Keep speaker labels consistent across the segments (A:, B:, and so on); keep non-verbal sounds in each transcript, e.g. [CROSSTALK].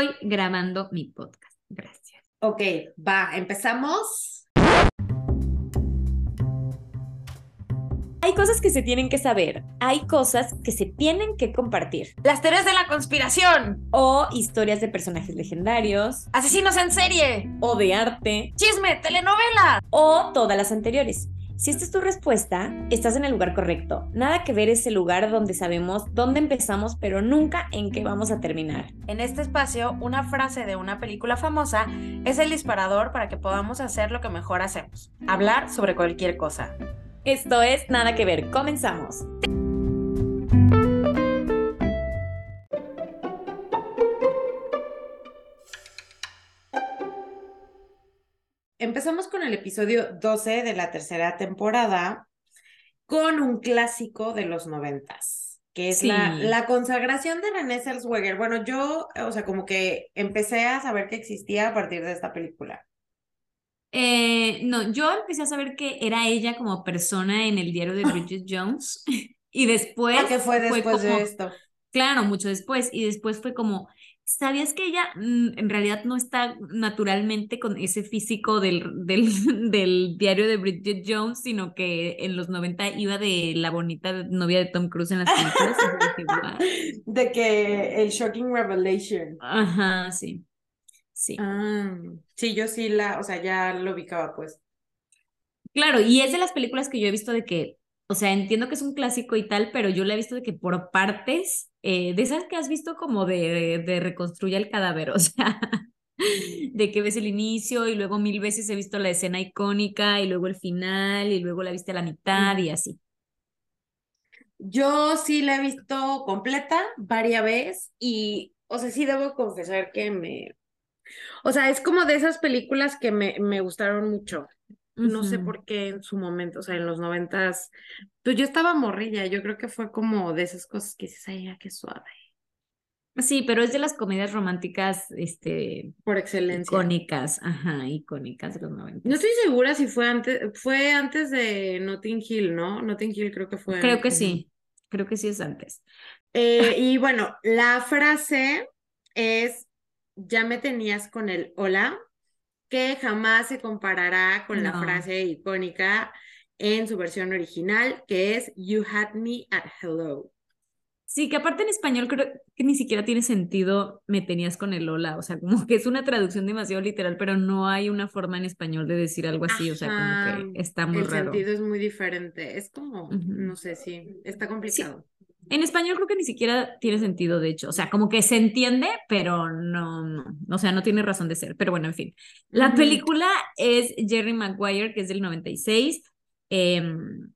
A: estoy grabando mi podcast. Gracias.
B: Ok, va, empezamos.
C: Hay cosas que se tienen que saber, hay cosas que se tienen que compartir.
D: Las teorías de la conspiración.
C: O historias de personajes legendarios.
D: Asesinos en serie.
C: O de arte.
D: Chisme, telenovela.
C: O todas las anteriores. Si esta es tu respuesta, estás en el lugar correcto. Nada que ver ese lugar donde sabemos dónde empezamos, pero nunca en qué vamos a terminar.
D: En este espacio, una frase de una película famosa es el disparador para que podamos hacer lo que mejor hacemos, hablar sobre cualquier cosa.
C: Esto es Nada que ver, comenzamos.
B: Empezamos con el episodio 12 de la tercera temporada con un clásico de los noventas, que es la,
A: Sí.
B: la consagración de René Zellweger. Bueno, yo, o sea, como que empecé a saber que existía a partir de esta película.
A: Eh, no, yo empecé a saber que era ella como persona en el diario de Bridget [GASPS] Jones [LAUGHS] y después
B: ¿A qué fue después de
A: como-
B: esto?
A: Claro, mucho después y después fue como, ¿sabías que ella mm, en realidad no está naturalmente con ese físico del, del, [LAUGHS] del diario de Bridget Jones, sino que en los 90 iba de la bonita novia de Tom Cruise en las películas? [LAUGHS]
B: De que el Shocking Revelation.
A: Ajá, sí. Sí.
B: Ah, sí, yo sí la, o sea, ya lo ubicaba, pues.
A: Claro, y es de las películas que yo he visto de que, o sea, entiendo que es un clásico y tal, pero yo la he visto de que por partes, eh, de esas que has visto como de, de reconstruye el cadáver, [LAUGHS] o sea, de que ves el inicio y luego mil veces he visto la escena icónica y luego el final y luego la viste a la mitad y así.
B: Yo sí la he visto completa varias veces y, o sea, sí debo confesar que me, o sea, es como de esas películas que me, me gustaron mucho. No sé por qué en su momento, o sea, en los noventas, pues yo estaba morrilla, yo creo que fue como de esas cosas que dices, ay, ya, qué suave,
A: Sí, pero es de las comedias románticas, este,
B: por excelencia.
A: icónicas, ajá, icónicas de los
B: No
A: 90.
B: estoy segura si fue antes, fue antes de Notting Hill, ¿no? Notting Hill creo que fue.
A: Creo que sí, creo que sí es antes.
B: Eh, [LAUGHS] y bueno, la frase es, ya me tenías con el hola, que jamás se comparará con la frase icónica en su versión original, que es You had me at hello.
A: Sí, que aparte en español creo que ni siquiera tiene sentido me tenías con el hola, o sea, como que es una traducción demasiado literal, pero no hay una forma en español de decir algo así, o sea, como que está muy
B: El
A: raro.
B: sentido es muy diferente, es como, no sé, sí, está complicado.
A: En español creo que ni siquiera tiene sentido, de hecho, o sea, como que se entiende, pero no, no, o sea, no tiene razón de ser, pero bueno, en fin. La película es Jerry Maguire, que es del 96, em,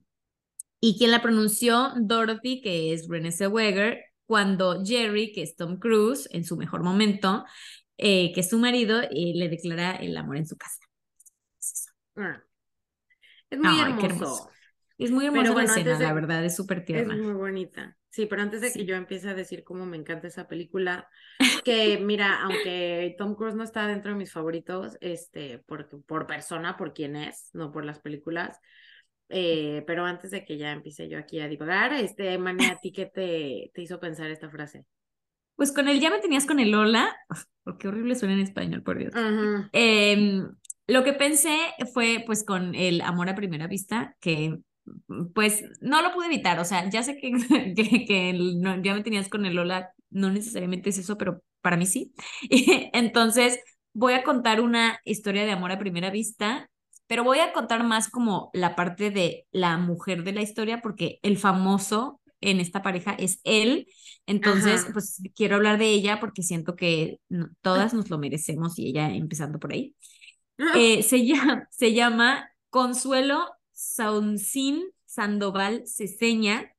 A: y quien la pronunció, Dorothy, que es Renée Zellweger, cuando Jerry, que es Tom Cruise, en su mejor momento, eh, que es su marido, eh, le declara el amor en su casa. Es eso.
B: Ah. Es muy
A: Ay, qué
B: hermoso.
A: Es muy hermosa la escena,
B: de-
A: la verdad, es súper
B: Es
A: tierna.
B: muy bonita. Sí, pero antes de que yo empiece a decir cómo me encanta esa película, [LAUGHS] que mira, aunque Tom Cruise no está dentro de mis favoritos, este, por, por persona, por quién es, no por las películas, eh, pero antes de que ya empiece yo aquí a divagar, este, Mane, ¿a ti qué te, te hizo pensar esta frase?
A: Pues con el ya me tenías con el hola, porque horrible suena en español, por Dios. Em, lo que pensé fue pues con el amor a primera vista, que pues no lo pude evitar, o sea, ya sé que, [LAUGHS] que, que el no- ya me tenías con el Lola, no necesariamente es eso, pero para mí sí. [LAUGHS] Entonces voy a contar una historia de amor a primera vista, pero voy a contar más como la parte de la mujer de la historia, porque el famoso en esta pareja es él, entonces
B: Ajá.
A: pues quiero hablar de ella porque siento que no- todas nos lo merecemos y ella empezando por ahí. Eh, se llama, se llama Consuelo Sauncín Sandoval Ceseña.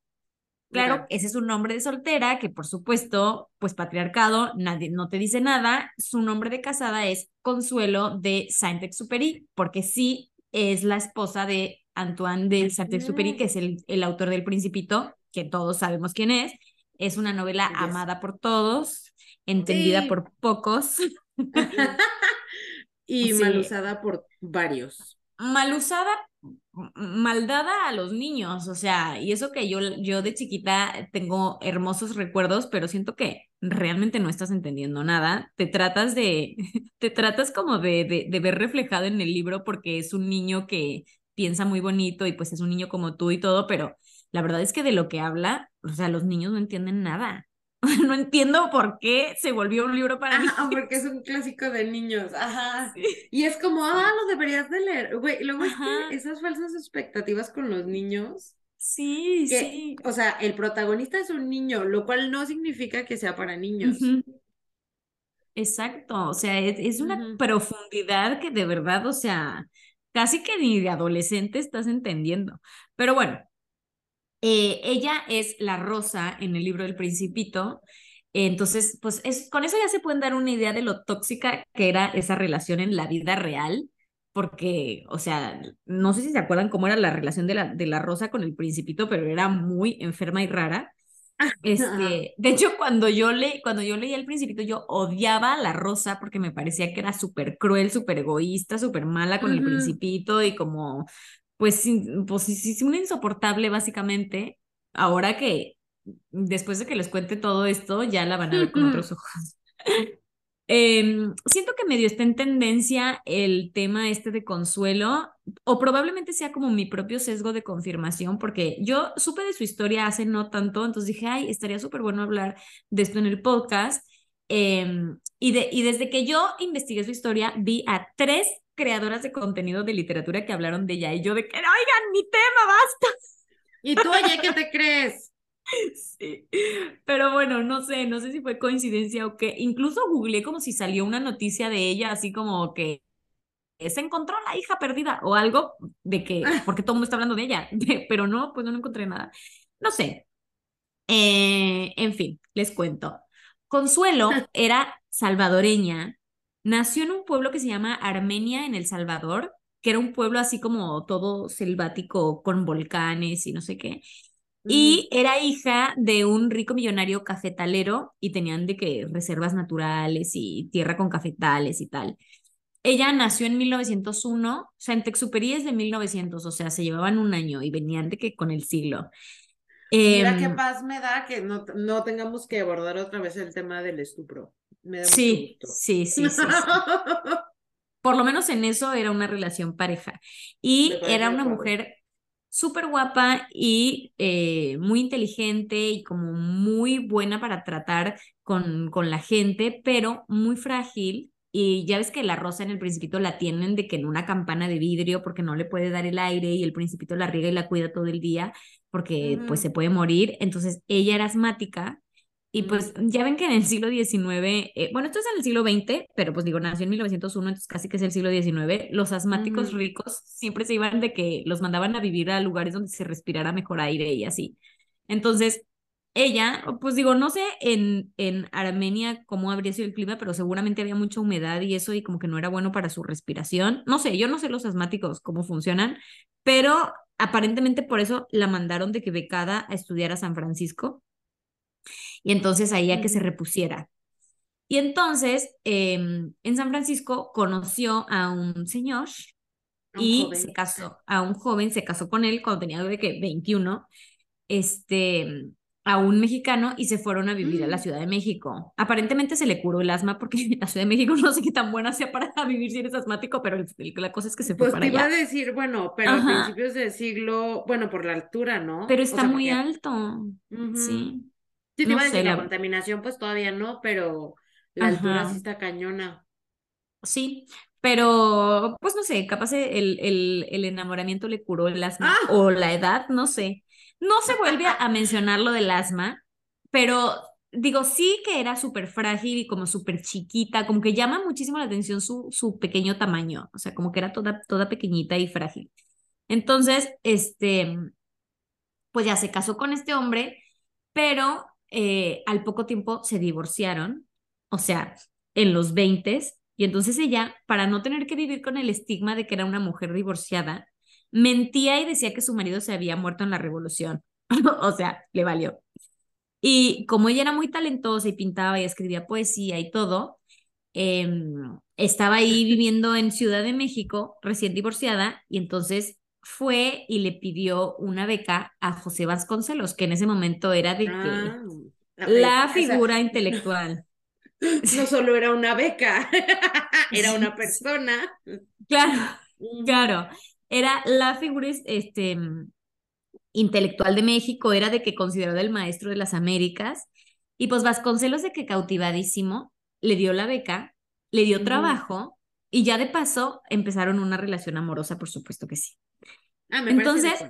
A: Claro, ese es un nombre de soltera, que por supuesto, pues patriarcado, nadie no te dice nada. Su nombre de casada es Consuelo de Saint-Exupéry, porque sí es la esposa de Antoine de Saint-Exupéry, que es el, el autor del Principito, que todos sabemos quién es. Es una novela
B: Yes.
A: amada por todos, entendida
B: Sí.
A: por pocos. [LAUGHS] [LAUGHS]
B: y
A: Sí.
B: mal usada por varios.
A: mal usada maldada a los niños, o sea, y eso que yo, yo de chiquita tengo hermosos recuerdos, pero siento que realmente no estás entendiendo nada, te tratas de, [LAUGHS] te tratas como de, de, de ver reflejado en el libro porque es un niño que piensa muy bonito y pues es un niño como tú y todo, pero la verdad es que de lo que habla, o sea, los niños no entienden nada. [LAUGHS] no entiendo por qué se volvió un libro para
B: Ajá, porque es un clásico de niños. Ajá. Y es como, ah, lo deberías de leer. Güey, luego es que esas falsas expectativas con los niños.
A: Sí, sí.
B: O sea, el protagonista es un niño, lo cual no significa que sea para niños.
A: Exacto, o sea, es, una profundidad que de verdad, o sea, casi que ni de adolescente estás entendiendo. Pero bueno, eh, ella es la rosa en el libro del principito. Entonces, pues es, con eso ya se pueden dar una idea de lo tóxica que era esa relación en la vida real, porque, o sea, no sé si se acuerdan cómo era la relación de la, de la rosa con el principito, pero era muy enferma y rara. [LAUGHS] Este, de hecho, cuando yo, le, cuando yo leía El Principito, yo odiaba a la Rosa porque me parecía que era súper cruel, súper egoísta, súper mala con el Principito y como, pues, pues sí, una insoportable básicamente. Ahora que después de que les cuente todo esto, ya la van a ver con otros ojos. [LAUGHS] Em, siento que medio está en tendencia el tema este de consuelo, o probablemente sea como mi propio sesgo de confirmación, porque yo supe de su historia hace no tanto, entonces dije, ay, estaría súper bueno hablar de esto en el podcast. Em, y, de, y desde que yo investigué su historia, vi a tres creadoras de contenido de literatura que hablaron de ella, y yo de que, oigan, mi tema, basta.
B: ¿Y tú, oye, qué te crees? [LAUGHS]
A: Sí, pero bueno, no sé, no sé si fue coincidencia o qué. Incluso googleé como si salió una noticia de ella, así como que se encontró la hija perdida o algo de que, [LAUGHS] porque todo el mundo está hablando de ella, [LAUGHS] pero no, pues no encontré nada. No sé. Eh, en fin, les cuento. Consuelo era salvadoreña, nació en un pueblo que se llama Armenia en El Salvador, que era un pueblo así como todo selvático con volcanes y no sé qué. Y era hija de un rico millonario cafetalero y tenían de que reservas naturales y tierra con cafetales y tal. Ella nació en 1901, o sea, en Texuperí es de 1900, o sea, se llevaban un año y venían de que con el siglo.
B: Mira qué em, paz me da que no, no tengamos que abordar otra vez el tema del estupro.
A: Sí, sí, sí, sí, [LAUGHS] Por lo menos en eso era una relación pareja. Y era una mujer súper guapa y eh, muy inteligente y como muy buena para tratar con, con la gente, pero muy frágil. Y ya ves que la rosa en el principito la tienen de que en una campana de vidrio porque no le puede dar el aire y el principito la riega y la cuida todo el día porque pues se puede morir. Entonces ella era asmática y pues ya ven que en el siglo XIX, eh, bueno, esto es en el siglo XX, pero pues digo, nació en 1901, entonces casi que es el siglo XIX, los asmáticos ricos siempre se iban de que los mandaban a vivir a lugares donde se respirara mejor aire y así. Entonces, ella, pues digo, no sé en, en Armenia cómo habría sido el clima, pero seguramente había mucha humedad y eso y como que no era bueno para su respiración. No sé, yo no sé los asmáticos cómo funcionan, pero aparentemente por eso la mandaron de que becada a estudiar a San Francisco y entonces ahí a que se repusiera. Y entonces em, en San Francisco conoció a un señor y se casó, a un joven, se casó con él cuando tenía de que 21, este, a un mexicano y se fueron a vivir a la mm. Ciudad de México. Aparentemente se le curó el asma porque [LAUGHS] la Ciudad de México no sé qué tan buena sea para [LAUGHS] vivir si eres asmático, pero la cosa es que se fue
B: pues
A: para
B: te
A: iba
B: a decir, bueno, pero a principios del siglo, bueno, por la altura, ¿no?
A: Pero está muy alto, sí.
B: Sí, te iba a decir, la... contaminación pues todavía no, pero la altura sí está cañona.
A: Sí, pero pues no sé, capaz el, el, el enamoramiento le curó el asma ¡Ah! o la edad, no sé. No se vuelve a [LAUGHS] mencionar lo del asma, pero digo, sí que era súper frágil y como súper chiquita, como que llama muchísimo la atención su, su pequeño tamaño, o sea, como que era toda, toda pequeñita y frágil. Entonces, este, pues ya se casó con este hombre, pero eh, al poco tiempo se divorciaron, o sea, en los 20 y entonces ella, para no tener que vivir con el estigma de que era una mujer divorciada, mentía y decía que su marido se había muerto en la revolución. [LAUGHS] o sea, le valió. Y como ella era muy talentosa y pintaba y escribía poesía y todo, em, estaba ahí viviendo en Ciudad de México, recién divorciada, y entonces fue y le pidió una beca a José Vasconcelos, que en ese momento era de que
B: Ah,
A: la
B: o sea,
A: figura [LAUGHS] intelectual.
B: no solo era una beca, [LAUGHS] era una persona.
A: Claro, claro. Era la figura este, intelectual de México, era de que considerado el maestro de las Américas. Y pues Vasconcelos de que cautivadísimo le dio la beca, le dio trabajo y ya de paso empezaron una relación amorosa, por supuesto que sí.
B: Ah, me
A: Entonces.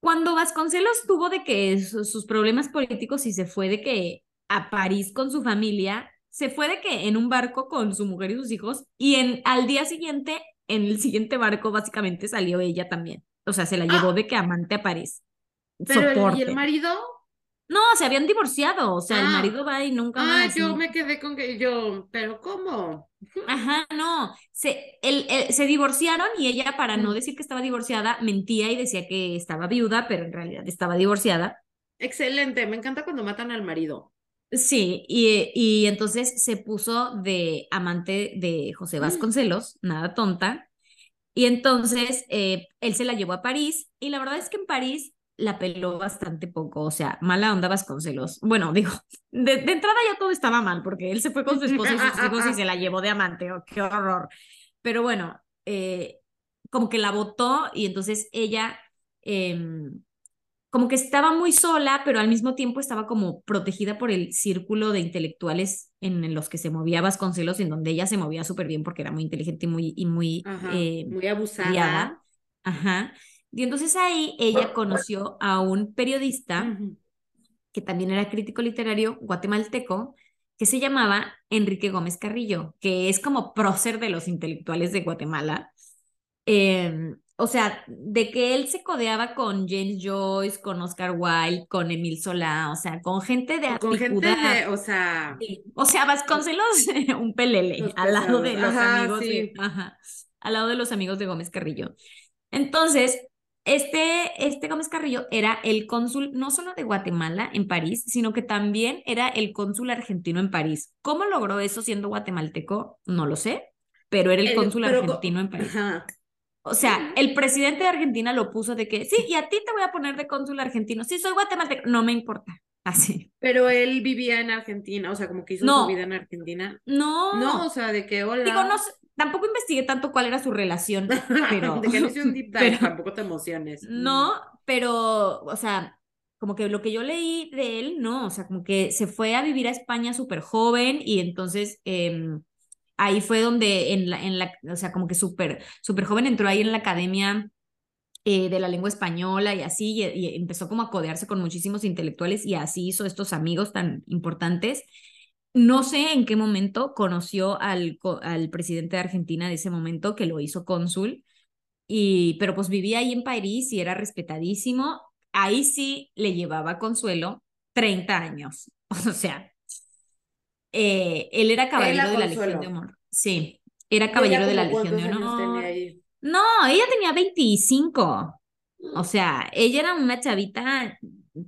A: Cuando Vasconcelos tuvo de que su- sus problemas políticos y se fue de que a París con su familia, se fue de que en un barco con su mujer y sus hijos y en al día siguiente en el siguiente barco básicamente salió ella también. O sea, se la llevó
B: Ah.
A: de que amante a París.
B: Pero ¿y el marido?
A: No, se habían divorciado, o sea, el
B: Ah.
A: marido va y nunca
B: Ah,
A: más.
B: yo
A: ¿no?
B: me quedé con que yo, pero ¿cómo?
A: Ajá, no, se, el- el- se divorciaron y ella para no
B: Mm.
A: decir que estaba divorciada, mentía y decía que estaba viuda, pero en realidad estaba divorciada.
B: Excelente, me encanta cuando matan al marido.
A: Sí, y, y entonces se puso de amante de José Vasconcelos, nada tonta, y entonces eh, él se la llevó a París, y la verdad es que en París la peló bastante poco, o sea, mala onda Vasconcelos. Bueno, digo, de, de entrada ya todo estaba mal, porque él se fue con su esposa y sus [LAUGHS] hijos y se la llevó de amante, oh, qué horror. Pero bueno, eh, como que la votó y entonces ella... em, como que estaba muy sola, pero al mismo tiempo estaba como protegida por el círculo de intelectuales en, en los que se movía Vasconcelos, en donde ella se movía súper bien porque era muy inteligente y muy, y muy
B: Ajá,
A: eh,
B: muy abusada.
A: criada. Ajá. Y entonces ahí ella conoció a un periodista que también era crítico literario guatemalteco, que se llamaba Enrique Gómez Carrillo, que es como prócer de los intelectuales de Guatemala. Eh, o sea, de que él se codeaba con James Joyce, con Oscar Wilde, con Emil Solá, o sea, con gente de
B: Con gente de, o sea,
A: Sí. O sea, Vasconcelos, [LAUGHS] un pelele, al lado de los
B: Ajá,
A: amigos de,
B: sí.
A: ajá, al lado de los amigos de Gómez Carrillo. Entonces, este, este Gómez Carrillo era el cónsul no solo de Guatemala en París, sino que también era el cónsul argentino en París. ¿Cómo logró eso siendo guatemalteco? No lo sé, pero era el
B: el-
A: cónsul
B: pero
A: argentino en París.
B: ajá.
A: O sea, el presidente de Argentina lo puso de que, sí, y a ti te voy a poner de cónsul argentino. Sí, soy guatemalteco. No me importa. Así.
B: Pero él vivía en Argentina, o sea, como que hizo
A: No.
B: su vida en Argentina.
A: No.
B: No, o sea, de que hola.
A: Digo, no sé, tampoco investigué tanto cuál era su relación, [LAUGHS] pero...
B: de que no hice un [LAUGHS] deep dive,
A: pero-
B: tampoco te emociones.
A: No, pero, o sea, como que lo que yo leí de él, no, o sea, como que se fue a vivir a España súper joven y entonces em, ahí fue donde en la, en la, o sea, como que súper, súper joven entró ahí en la academia eh, de la lengua española y así, y, y empezó como a codearse con muchísimos intelectuales y así hizo estos amigos tan importantes. No sé en qué momento conoció al, al presidente de Argentina de ese momento, que lo hizo cónsul, y, pero pues vivía ahí en París y era respetadísimo. Ahí sí le llevaba Consuelo 30 años. [LAUGHS] O sea, eh, él era caballero de la Legión de Honor. Sí, era
B: ¿Y
A: caballero de la Legión de Honor. No, ella tenía 25. O sea, ella era una chavita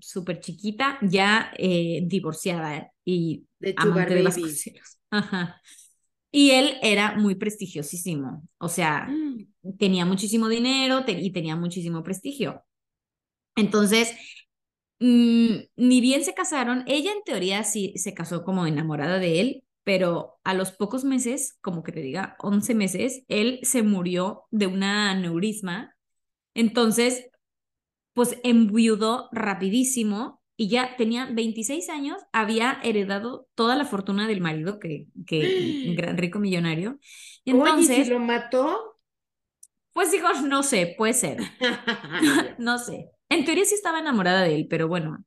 A: súper chiquita, ya eh, divorciada y
B: De
A: amante de
B: Baby.
A: Vasconcelos. [LAUGHS] Ajá. Y él era muy prestigiosísimo. O sea,
B: Mm.
A: tenía muchísimo dinero te- y tenía muchísimo prestigio. Entonces, mm, ni bien se casaron, ella en teoría sí se casó como enamorada de él, pero a los pocos meses, como que te diga, 11 meses, él se murió de una aneurisma. Entonces, pues enviudó rapidísimo y ya tenía 26 años, había heredado toda la fortuna del marido, que, que un [GASPS] gran rico millonario. Y
B: Oye, ¿y
A: entonces,
B: si lo mató?
A: pues digo, [LAUGHS] no sé, puede ser. [LAUGHS] [LAUGHS] No sé. En teoría sí estaba enamorada de él, pero bueno,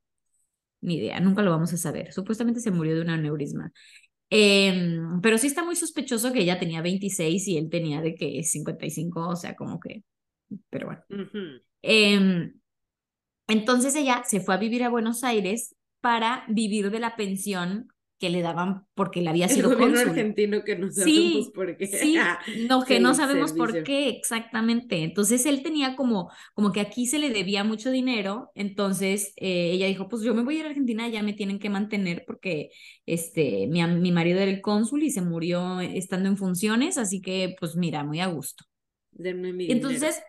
A: ni idea, nunca lo vamos a saber. Supuestamente se murió de un aneurisma. Em, pero sí está muy sospechoso que ella tenía 26 y él tenía de que 55, o sea, como que, pero bueno. Entonces ella se fue a vivir a Buenos Aires para vivir de la pensión que le daban porque le había
B: El
A: sido
B: gobierno
A: cónsul.
B: argentino que no sabemos
A: Sí,
B: por qué.
A: sí, [LAUGHS] no, que no
B: El
A: sabemos por qué exactamente. Entonces él tenía como, como que aquí se le debía mucho dinero, entonces eh, ella dijo, pues yo me voy a ir a Argentina, ya me tienen que mantener porque este, mi, mi marido era el cónsul y se murió estando en funciones, así que pues mira, muy a gusto.
B: Denme mi
A: entonces,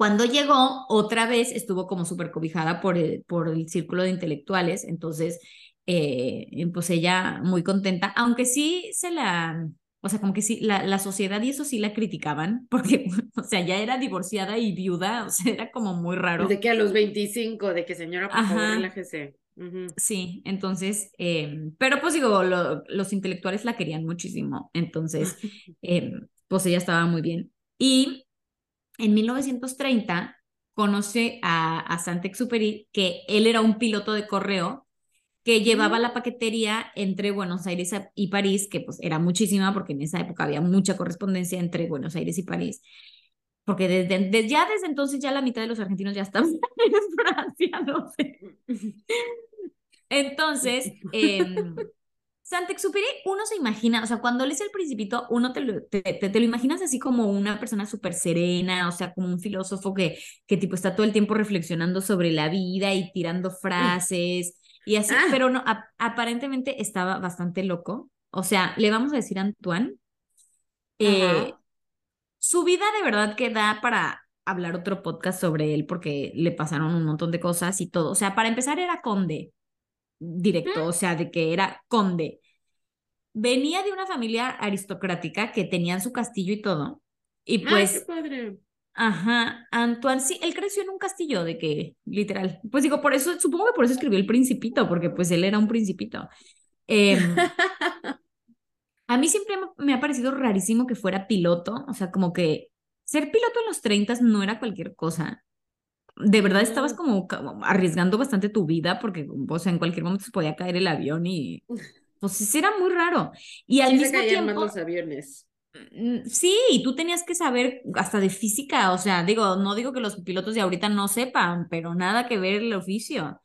A: Cuando llegó, otra vez estuvo como súper cobijada por el, por el círculo de intelectuales, entonces, eh, pues ella muy contenta, aunque sí se la, o sea, como que sí, la, la sociedad y eso sí la criticaban, [LAUGHS] porque, o sea, ya era divorciada y viuda, o sea, era como muy raro.
B: De que a los 25, de que señora, por favor, relájese.
A: Sí, entonces, eh, pero pues digo, los intelectuales la querían muchísimo, entonces, [LAUGHS] eh, pues ella estaba muy bien. Y en 1930 conoce a, a Saint-Exupéry, que él era un piloto de correo que llevaba la paquetería entre Buenos Aires y París, que pues era muchísima porque en esa época había mucha correspondencia entre Buenos Aires y París, porque desde, ya desde entonces ya la mitad de los argentinos ya estaban [LAUGHS] en Francia, no sé. [LAUGHS] Entonces, eh, Saint-Exupéry, uno se imagina, o sea, cuando lees El Principito, uno te lo, te, te, lo imaginas así como una persona súper serena, o sea, como un filósofo que, que tipo está todo el tiempo reflexionando sobre la vida y tirando frases y así, ah. pero no, aparentemente estaba bastante loco. O sea, le vamos a decir a Antoine, eh, su vida de verdad que da para hablar otro podcast sobre él porque le pasaron un montón de cosas y todo. O sea, para empezar era conde directo, o sea, de que era conde. Venía de una familia aristocrática que tenían su castillo y todo. Y pues...
B: padre.
A: Ajá, Antoine, sí, él creció en un castillo de que, literal. Pues digo, por eso, supongo que por eso escribió El Principito, porque pues él era un principito. Em, [LAUGHS] a mí siempre me ha parecido rarísimo que fuera piloto, o sea, como que ser piloto en los 30 no era cualquier cosa de verdad estabas como, arriesgando bastante tu vida porque, o sea, en cualquier momento se podía caer el avión y [LAUGHS] pues era muy raro. Y al mismo tiempo
B: los aviones.
A: Mm, sí, y tú tenías que saber hasta de física, o sea, digo, no digo que los pilotos de ahorita no sepan, pero nada que ver el oficio.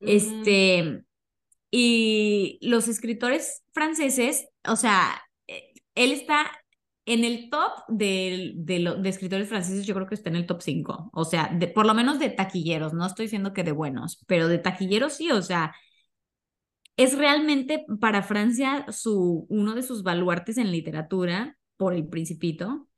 A: Este, y los escritores franceses, o sea, eh, él está en el top de, de, escritores franceses, yo creo que está en el top 5. O sea, por lo menos de taquilleros. No estoy diciendo que de buenos, pero de taquilleros sí. O sea, es realmente para Francia su, uno de sus baluartes en literatura por El Principito.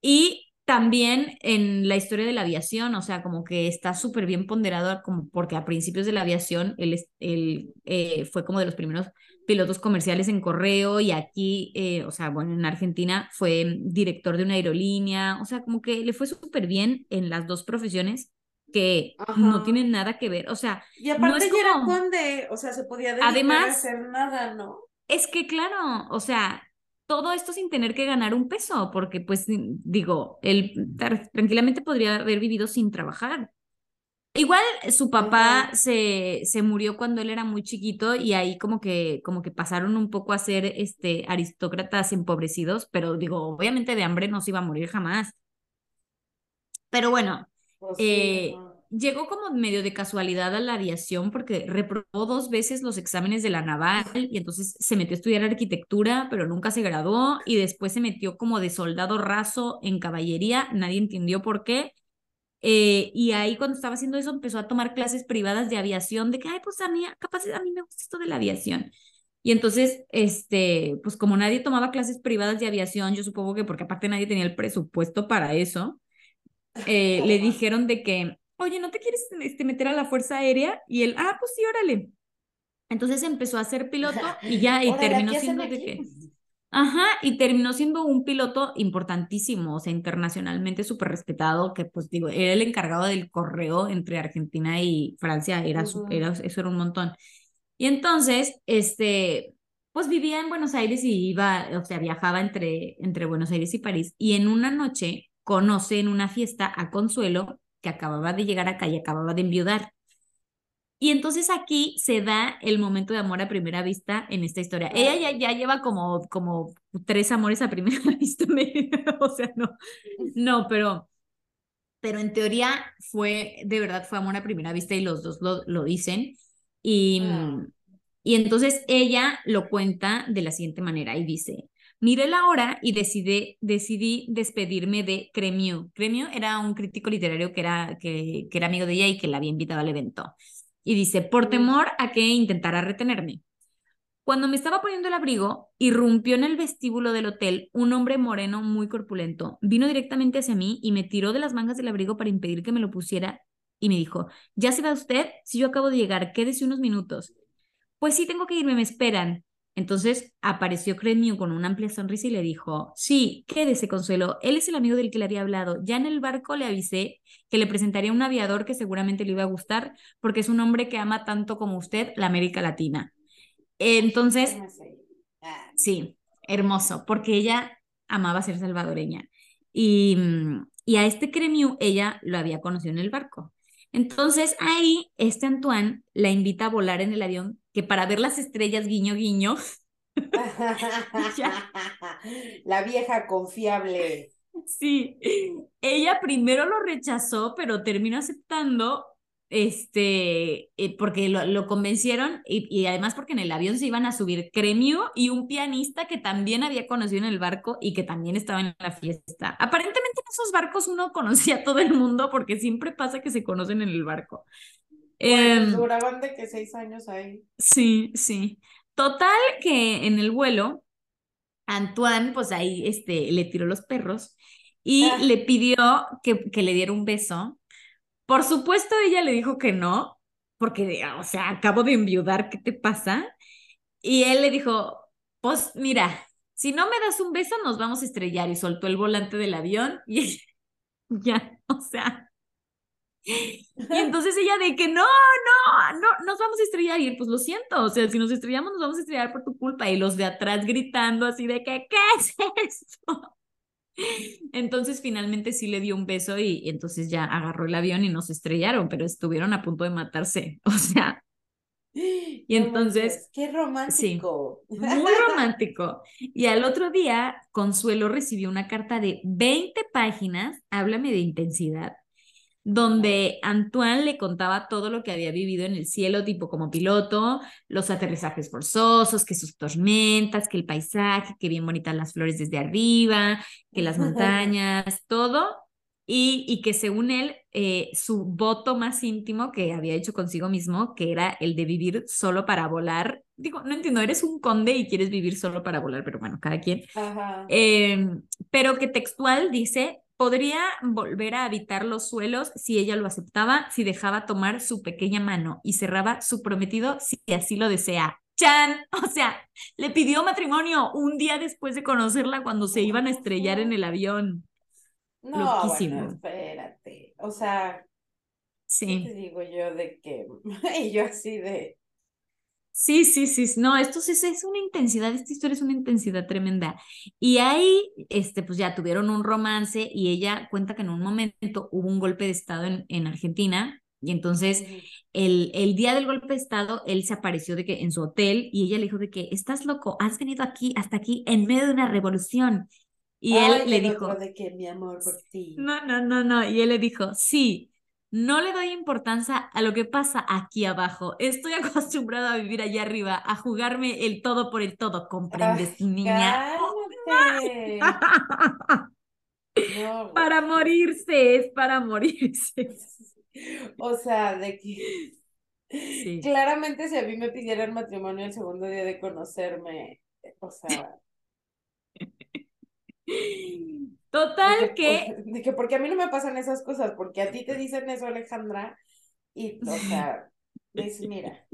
A: Y también en la historia de la aviación, o sea, como que está súper bien ponderado, como porque a principios de la aviación él, él eh, fue como de los primeros pilotos comerciales en correo y aquí, eh, o sea, bueno, en Argentina fue director de una aerolínea, o sea, como que le fue súper bien en las dos profesiones que no tienen nada que ver, o sea,
B: y aparte no era conde, o sea, se podía Además, a hacer nada, ¿no?
A: Es que claro, o sea, todo esto sin tener que ganar un peso, porque pues digo, él tranquilamente podría haber vivido sin trabajar. Igual su papá se, se murió cuando él era muy chiquito y ahí como que, como que pasaron un poco a ser este, aristócratas empobrecidos, pero digo, obviamente de hambre no se iba a morir jamás. Pero bueno, pues eh, llegó como medio de casualidad a la aviación porque reprobó dos veces los exámenes de la naval y entonces se metió a estudiar arquitectura, pero nunca se graduó y después se metió como de soldado raso en caballería, nadie entendió por qué eh, y ahí cuando estaba haciendo eso empezó a tomar clases privadas de aviación, de que, ay, pues a mí, capaz a mí me gusta esto de la aviación. Y entonces, este, pues como nadie tomaba clases privadas de aviación, yo supongo que porque aparte nadie tenía el presupuesto para eso, eh, le dijeron de que, oye, ¿no te quieres este, meter a la Fuerza Aérea? Y él, ah, pues sí, órale. Entonces empezó a ser piloto y ya, y terminó siendo de que... Ajá, y terminó siendo un piloto importantísimo, o sea, internacionalmente súper respetado, que pues digo, era el encargado del correo entre Argentina y Francia, era, era, eso era un montón. Y entonces, este, pues vivía en Buenos Aires y iba, o sea, viajaba entre, entre Buenos Aires y París, y en una noche conoce en una fiesta a Consuelo, que acababa de llegar acá y acababa de enviudar. Y entonces aquí se da el momento de amor a primera vista en esta historia. Ella ya, ya lleva como, como tres amores a primera [LAUGHS] vista, o sea, no, no, pero, pero en teoría fue, de verdad fue amor a primera vista y los dos lo, lo dicen. Y, ah. y entonces ella lo cuenta de la siguiente manera y dice, Miré la hora y decidí, decidí despedirme de Cremio. Cremio era un crítico literario que era, que, que era amigo de ella y que la había invitado al evento y dice, por temor a que intentara retenerme. Cuando me estaba poniendo el abrigo, irrumpió en el vestíbulo del hotel un hombre moreno muy corpulento. Vino directamente hacia mí y me tiró de las mangas del abrigo para impedir que me lo pusiera y me dijo, ¿ya se va usted? Si yo acabo de llegar, quédese unos minutos. Pues sí, tengo que irme, me esperan. Entonces apareció Cremio con una amplia sonrisa y le dijo, sí, quédese, Consuelo, él es el amigo del que le había hablado. Ya en el barco le avisé que le presentaría un aviador que seguramente le iba a gustar porque es un hombre que ama tanto como usted la América Latina. Entonces, sí, hermoso, porque ella amaba ser salvadoreña. Y, mm, y a este Cremio ella lo había conocido en el barco. Entonces ahí este Antoine la invita a volar en el avión, que para ver las estrellas, guiño, guiño. [LAUGHS]
B: La vieja confiable.
A: Sí, ella primero lo rechazó, pero terminó aceptando este, eh, porque lo, lo convencieron y, y, además porque en el avión se iban a subir Cremio y un pianista que también había conocido en el barco y que también estaba en la fiesta. Aparentemente en esos barcos uno [LAUGHS] conocía a todo el mundo porque siempre pasa que se conocen en el barco.
B: Bueno, eh, duraban de que seis años ahí.
A: Sí, sí. Total que en el vuelo, Antoine, pues ahí este, le tiró los perros y ah. le pidió que, que le diera un beso por supuesto, ella le dijo que no, porque, o sea, acabo de enviudar, ¿qué te pasa? Y él le dijo, pues mira, si no me das un beso, nos vamos a estrellar. Y soltó el volante del avión [LAUGHS] y ya, o sea. Y entonces ella de que no, no, no, nos vamos a estrellar. Y él, pues lo siento, o sea, si nos estrellamos, nos vamos a estrellar por tu culpa. Y los de atrás gritando así de que, ¿qué es esto? [LAUGHS] Entonces finalmente sí le dio un beso y, entonces ya agarró el avión y nos estrellaron, pero estuvieron a punto de matarse. [LAUGHS] O sea, [GASPS] y entonces...
B: Qué romántico.
A: Sí, [LAUGHS] muy romántico. Y al otro día, Consuelo recibió una carta de 20 páginas, háblame de intensidad, donde Antoine le contaba todo lo que había vivido en el cielo, tipo como piloto, los aterrizajes forzosos, que sus tormentas, que el paisaje, que bien bonitas las flores desde arriba, que las [LAUGHS] montañas, todo. Y, y que según él, eh, su voto más íntimo que había hecho consigo mismo, que era el de vivir solo para volar. Digo, no entiendo, eres un conde y quieres vivir solo para volar, pero bueno, cada quien. Eh, pero que textual dice, podría volver a habitar los suelos si ella lo aceptaba, si dejaba tomar su pequeña mano y cerraba su prometido si así lo desea. ¡Chan! [LAUGHS] O sea, le pidió matrimonio un día después de conocerla cuando se iban a estrellar en el avión.
B: No, Loquísimo. espérate. O sea, sí. te digo yo de que, [LAUGHS] y yo así de,
A: Sí, sí, sí, no, esto es, es una intensidad, esta historia es una intensidad tremenda. Y ahí, este, pues ya tuvieron un romance y ella cuenta que en un momento hubo un golpe de Estado en, en Argentina y entonces el, el día del golpe de Estado, él se apareció de que en su hotel y ella le dijo de que, estás loco, has venido aquí, hasta aquí, en medio de una revolución. Y él le dijo,
B: de que mi amor por ti.
A: No, no, no, no, y él le dijo, sí, no le doy importancia a lo que pasa aquí abajo. Estoy [LAUGHS] acostumbrado a vivir allá arriba, a jugarme el todo por el todo, ¿comprendes, niña? [LAUGHS] para morirse, es para morirse.
B: O sea, de que claramente si a mí me pidieran matrimonio el segundo día de conocerme, o sea... [LAUGHS] [LAUGHS]
A: Total que... [LAUGHS]
B: De que porque a mí no me pasan esas cosas, porque a ti te dicen eso, Alejandra, y, o sea, es, mira.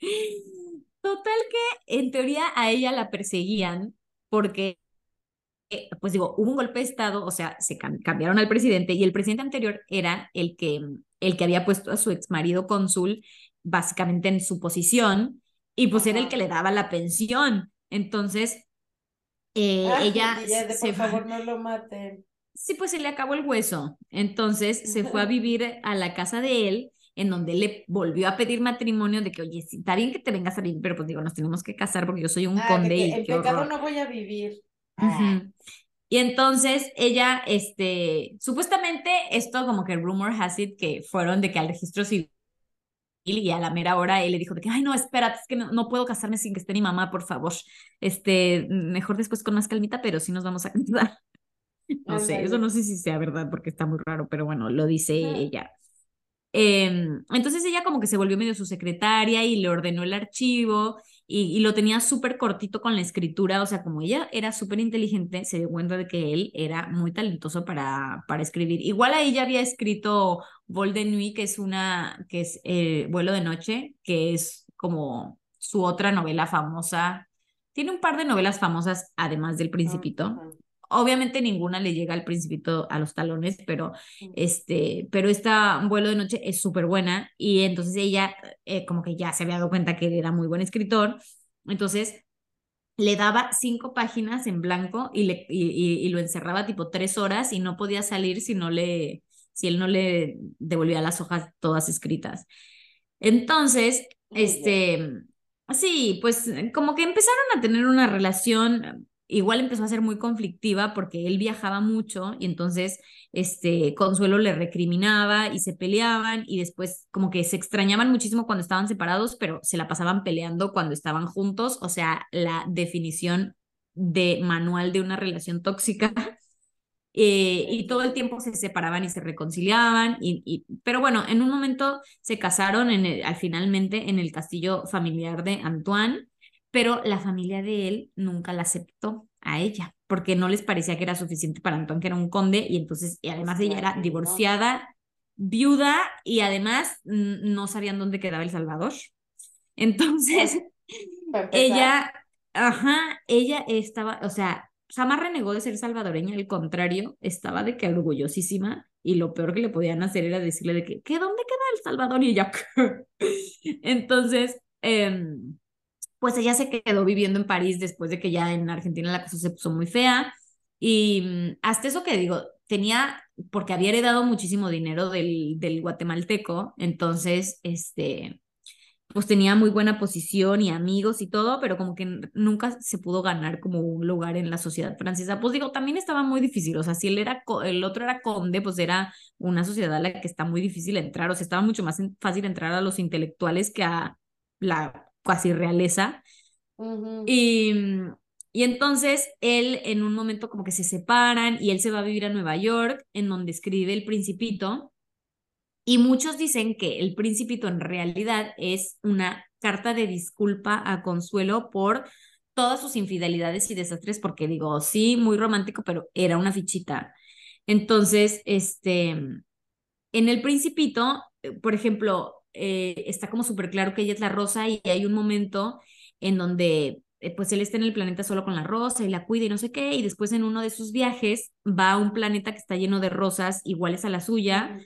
B: [LAUGHS]
A: Total que en teoría a ella la perseguían porque, eh, pues digo, hubo un golpe de Estado, o sea, se cambiaron al presidente y el presidente anterior era el que, el que había puesto a su ex marido cónsul básicamente en su posición y pues era el que le daba la pensión. Entonces, eh,
B: ah,
A: ella...
B: por favor, no lo maten.
A: Sí, pues se le acabó el hueso. Entonces se fue a [LAUGHS] vivir a la casa de él, en donde le volvió a pedir matrimonio de que, oye, está bien que te vengas a vivir, pero pues digo, nos tenemos que casar porque yo soy un ah, conde y
B: el pecado no voy a vivir. Ah.
A: Y entonces ella, este, supuestamente esto como que rumor has it que fueron de que al registro civil y a la mera hora él le dijo de que, ay, no, espérate, es que no, puedo casarme sin que esté mi mamá, por favor. Este, mejor después con más calmita, pero sí nos vamos a casar. [LAUGHS] No sé, eso no sé si sea verdad porque está muy raro, pero bueno, lo dice ella. Em, entonces ella como que se volvió medio su secretaria y le ordenó el archivo y, lo tenía súper cortito con la escritura, o sea, como ella era súper inteligente, se dio cuenta de que él era muy talentoso para, para escribir. Igual a ella había escrito Vol de Nuit, que es una, que es eh, Vuelo de Noche, que es como su otra novela famosa. Tiene un par de novelas famosas, además del Principito. Obviamente ninguna le llega al Principito a los talones, pero este, pero esta vuelo de noche es súper buena y entonces ella eh, como que ya se había dado cuenta que era muy buen escritor, entonces le daba cinco páginas en blanco y, le, y, lo encerraba tipo tres horas y no podía salir si no le, si él no le devolvía las hojas todas escritas. Entonces, este, sí, pues como que empezaron a tener una relación igual empezó a ser muy conflictiva porque él viajaba mucho y entonces este Consuelo le recriminaba y se peleaban y después como que se extrañaban muchísimo cuando estaban separados, pero se la pasaban peleando cuando estaban juntos, o sea, la definición de manual de una relación tóxica. [LAUGHS] Eh, y todo el tiempo se separaban y se reconciliaban, y, pero bueno, en un momento se casaron en finalmente en el castillo familiar de Antoine, pero la familia de él nunca la aceptó a ella, porque no les parecía que era suficiente para Antoine, que era un conde, y entonces, y además ella era divorciada, viuda, y además no sabían dónde quedaba El Salvador. [LAUGHS] Entonces, [LAUGHS] ella, ajá, ella estaba, o sea, jamás renegó de ser salvadoreña, al contrario, estaba de que orgullosísima, y lo peor que le podían hacer era decirle de que, ¿qué dónde queda El Salvador? Y ella, [LAUGHS] entonces, eh, pues ella se quedó viviendo en París después de que ya en Argentina la cosa se puso muy fea. Y mm, hasta eso que digo, tenía, porque había heredado muchísimo dinero del, del guatemalteco, entonces, este, pues tenía muy buena posición y amigos y todo, pero como que nunca se pudo ganar como un lugar en la sociedad francesa. Pues digo, también estaba muy difícil, o sea, si él era, el otro era conde, pues era una sociedad a la que está muy difícil entrar, o sea, estaba mucho más fácil entrar a los intelectuales que a la casi realeza. y, y entonces él en un momento como que se separan y él se va a vivir a Nueva York, en donde escribe El Principito. Y muchos dicen que El Principito en realidad es una carta de disculpa a Consuelo por todas sus infidelidades y desastres, porque digo, sí, muy romántico, pero era una fichita. Entonces, este, en El Principito, eh, por ejemplo, eh, está como súper claro que ella es la rosa y hay un momento en donde eh, pues él está en el planeta solo con la rosa y la cuida y no sé qué, y después en uno de sus viajes va a un planeta que está lleno de rosas iguales a la suya,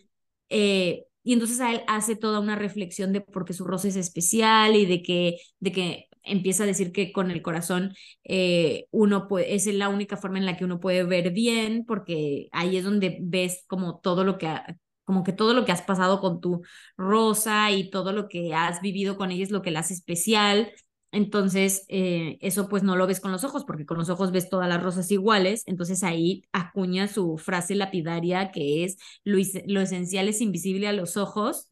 A: eh, y entonces a él hace toda una reflexión de por qué su rosa es especial y de que, de que empieza a decir que con el corazón uno puede, es la única forma en la que uno puede ver bien, porque ahí es donde ves como todo lo que, como que todo lo que has pasado con tu rosa y todo lo que has vivido con ella es lo que la hace especial. Entonces, eh, eso pues no lo ves con los ojos, porque con los ojos ves todas las rosas iguales. Entonces ahí acuña su frase lapidaria que es, lo, lo esencial es invisible a los ojos,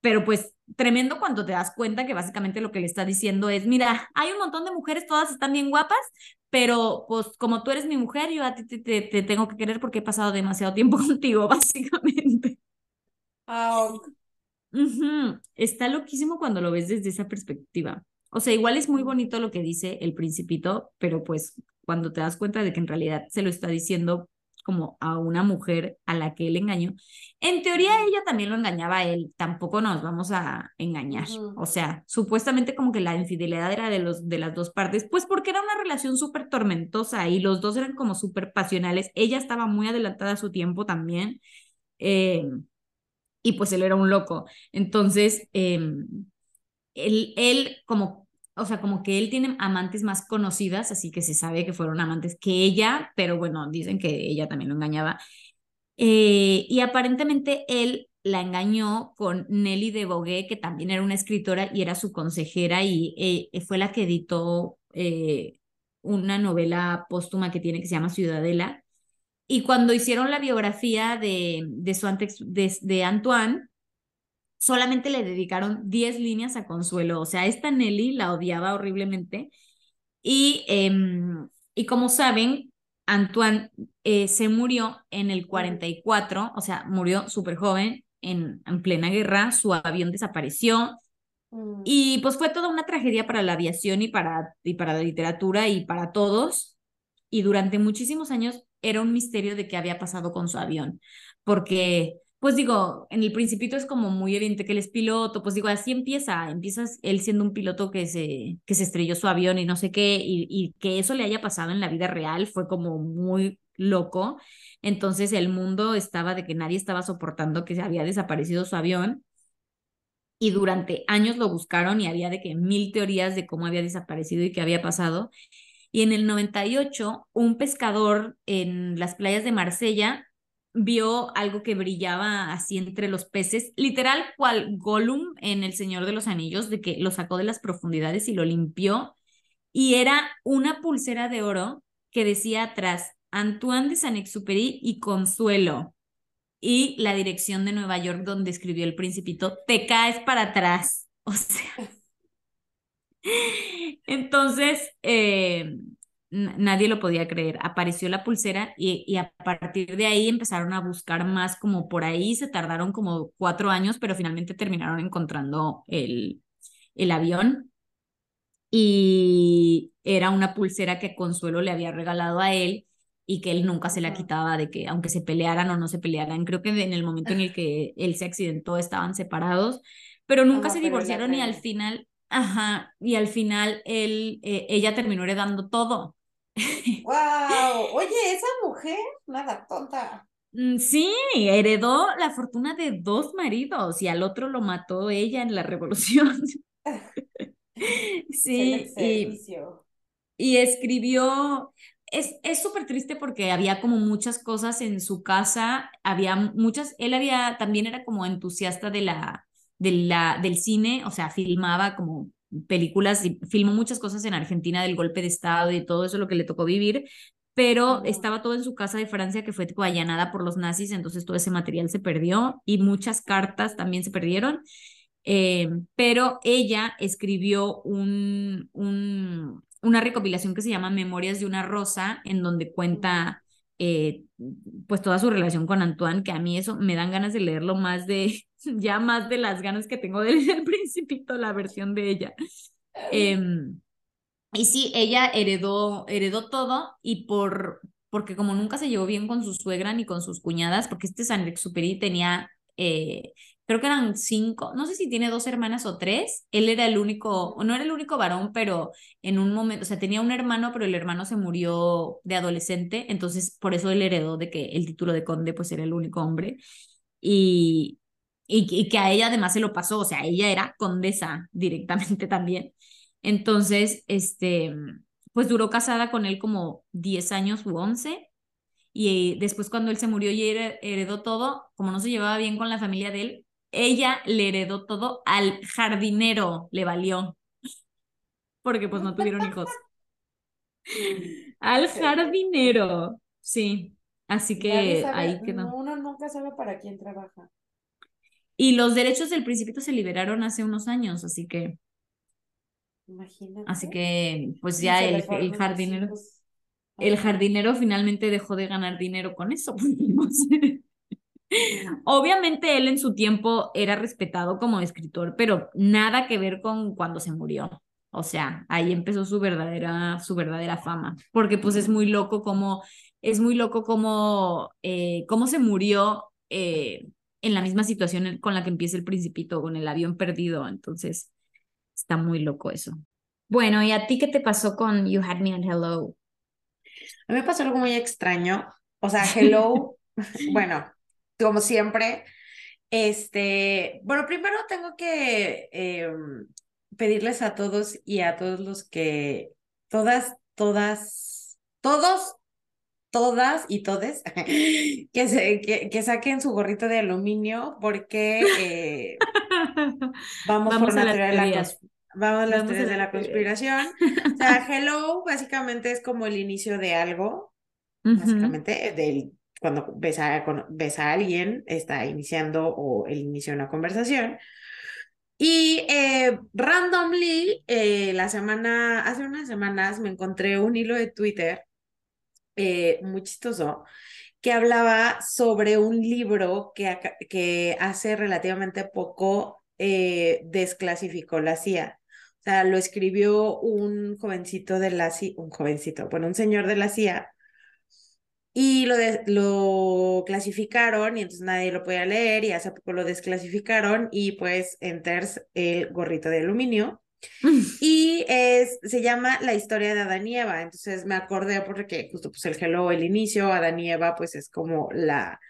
A: pero pues tremendo cuando te das cuenta que básicamente lo que le está diciendo es, mira, hay un montón de mujeres, todas están bien guapas, pero pues como tú eres mi mujer, yo a ti te, te tengo que querer porque he pasado demasiado tiempo [LAUGHS] contigo, básicamente. Está loquísimo cuando lo ves desde esa perspectiva. O sea, igual es muy bonito lo que dice el principito, pero pues cuando te das cuenta de que en realidad se lo está diciendo como a una mujer a la que él engañó, en teoría ella también lo engañaba a él, tampoco nos vamos a engañar. O sea, supuestamente como que la infidelidad era de, los, de las dos partes, pues porque era una relación súper tormentosa y los dos eran como súper pasionales. Ella estaba muy adelantada a su tiempo también. Eh, y pues él era un loco. Entonces, em, él, él como, o sea, como que él tiene amantes más conocidas, así que se sabe que fueron amantes que ella, pero bueno, dicen que ella también lo engañaba. Eh, y aparentemente él la engañó con Nelly de Bogué, que también era una escritora y era su consejera y eh, fue la que editó eh, una novela póstuma que tiene que se llama Ciudadela. Y cuando hicieron la biografía de, de, su de, Antoine, solamente le dedicaron 10 líneas a Consuelo. O sea, esta Nelly la odiaba horriblemente. Y, em, y como saben, Antoine eh, se murió en el 44, o sea, murió súper joven en, en, plena guerra, su avión desapareció
B: Mm.
A: Y pues fue toda una tragedia para la aviación y para, y para la literatura y para todos. Y durante muchísimos años era un misterio de qué había pasado con su avión, porque pues digo, en el principito es como muy evidente que él es piloto, pues digo, así empieza, empiezas él siendo un piloto que se, que se estrelló su avión y no sé qué, y, y que eso le haya pasado en la vida real fue como muy loco. Entonces el mundo estaba de que nadie estaba soportando que se había desaparecido su avión. Y durante años lo buscaron y había de que mil teorías de cómo había desaparecido y qué había pasado. Y en el 98, un pescador en las playas de Marsella vio algo que brillaba así entre los peces, literal cual Gollum en El Señor de los Anillos, de que lo sacó de las profundidades y lo limpió, y era una pulsera de oro que decía atrás Antoine de Saint-Exupéry y Consuelo, y la dirección de Nueva York donde escribió El Principito, te caes para atrás, [LAUGHS] o sea. [LAUGHS] Entonces, eh, nadie lo podía creer. Apareció la pulsera y, y, a partir de ahí empezaron a buscar más como por ahí, se tardaron como cuatro años, pero finalmente terminaron encontrando el, el avión. Y era una pulsera que Consuelo le había regalado a él y que él nunca se la quitaba de que aunque se pelearan o no se pelearan, creo que en el momento en el que él se accidentó estaban separados, pero nunca se divorciaron y al final, ajá, y al final él, eh, ella terminó heredando todo. [LAUGHS]
B: ¡Wow! Oye, esa mujer, nada tonta.
A: Mm, sí, heredó la fortuna de dos maridos y al otro lo mató ella en la revolución. [LAUGHS] sí, y, y escribió, es súper triste porque había como muchas cosas en su casa, había muchas, él había, también era como entusiasta de la, de la, del cine, o sea, filmaba como películas y filmó muchas cosas en Argentina del golpe de Estado y todo eso lo que le tocó vivir, pero estaba todo en su casa de Francia que fue tipo allanada por los nazis, entonces todo ese material se perdió y muchas cartas también se perdieron. Eh, pero ella escribió un, un, una recopilación que se llama Memorias de una Rosa, en donde cuenta eh, pues toda su relación con Antoine, que a mí eso me dan ganas de leerlo más de, [LAUGHS] ya más de las ganas que tengo de leer el principito, la versión de ella. Em, y sí, ella heredó, heredó todo y por, porque como nunca se llevó bien con su suegra ni con sus cuñadas, porque este San Exuperi tenía eh, creo que eran cinco, no sé si tiene dos hermanas o tres, él era el único, no era el único varón, pero en un momento, o sea, tenía un hermano, pero el hermano se murió de adolescente, entonces por eso él heredó de que el título de conde pues era el único hombre, y, y, que a ella además se lo pasó, o sea, ella era condesa directamente [LAUGHS] también. Entonces, este, pues duró casada con él como 10 años u 11 y después cuando él se murió y heredó todo, como no se llevaba bien con la familia de él, ella le heredó todo al jardinero, le valió, porque pues no tuvieron hijos. [LAUGHS] al jardinero, sí. Así que ahí quedó.
B: Uno nunca sabe para quién trabaja.
A: Y los derechos del principito se liberaron hace unos años, así que.
B: Imagínate.
A: Así que, pues ya el, el jardinero. El jardinero finalmente dejó de ganar dinero con eso. [LAUGHS] [LAUGHS] Obviamente él en su tiempo era respetado como escritor, pero nada que ver con cuando se murió. O sea, ahí empezó su verdadera, su verdadera fama, porque pues es muy loco como, es muy loco como, eh, cómo se murió eh, en la misma situación con la que empieza el principito, con el avión perdido. Entonces, está muy loco eso. Bueno, ¿y a ti qué te pasó con You Had Me at Hello?
B: A mí me pasó algo muy extraño. O sea, [LAUGHS] Hello, [LAUGHS] bueno, como siempre. Este, bueno, primero tengo que em, pedirles a todos y a todos los que, todas, todas, todos, todas y todes, [LAUGHS] que, se, que, saquen su gorrito de aluminio porque eh, [LAUGHS] vamos, por una teoría de la Vamos a las teorías de la conspiración. O sea, [LAUGHS] hello básicamente es como el inicio de algo, básicamente, del cuando ves a, a alguien, está iniciando o el inicio de una conversación. Y eh, randomly, eh, la semana, hace unas semanas me encontré un hilo de Twitter eh, muy chistoso que hablaba sobre un libro que, que hace relativamente poco eh, desclasificó la CIA. O sea, lo escribió un jovencito de la CIA, un jovencito, bueno, un señor de la CIA, y lo, lo clasificaron y entonces nadie lo podía leer y hace poco lo desclasificaron y pues enters el gorrito de aluminio. [LAUGHS] Y es, se llama La historia de Adán y Eva. Entonces me acordé porque justo pues el hello, el inicio, Adán y Eva pues es como la,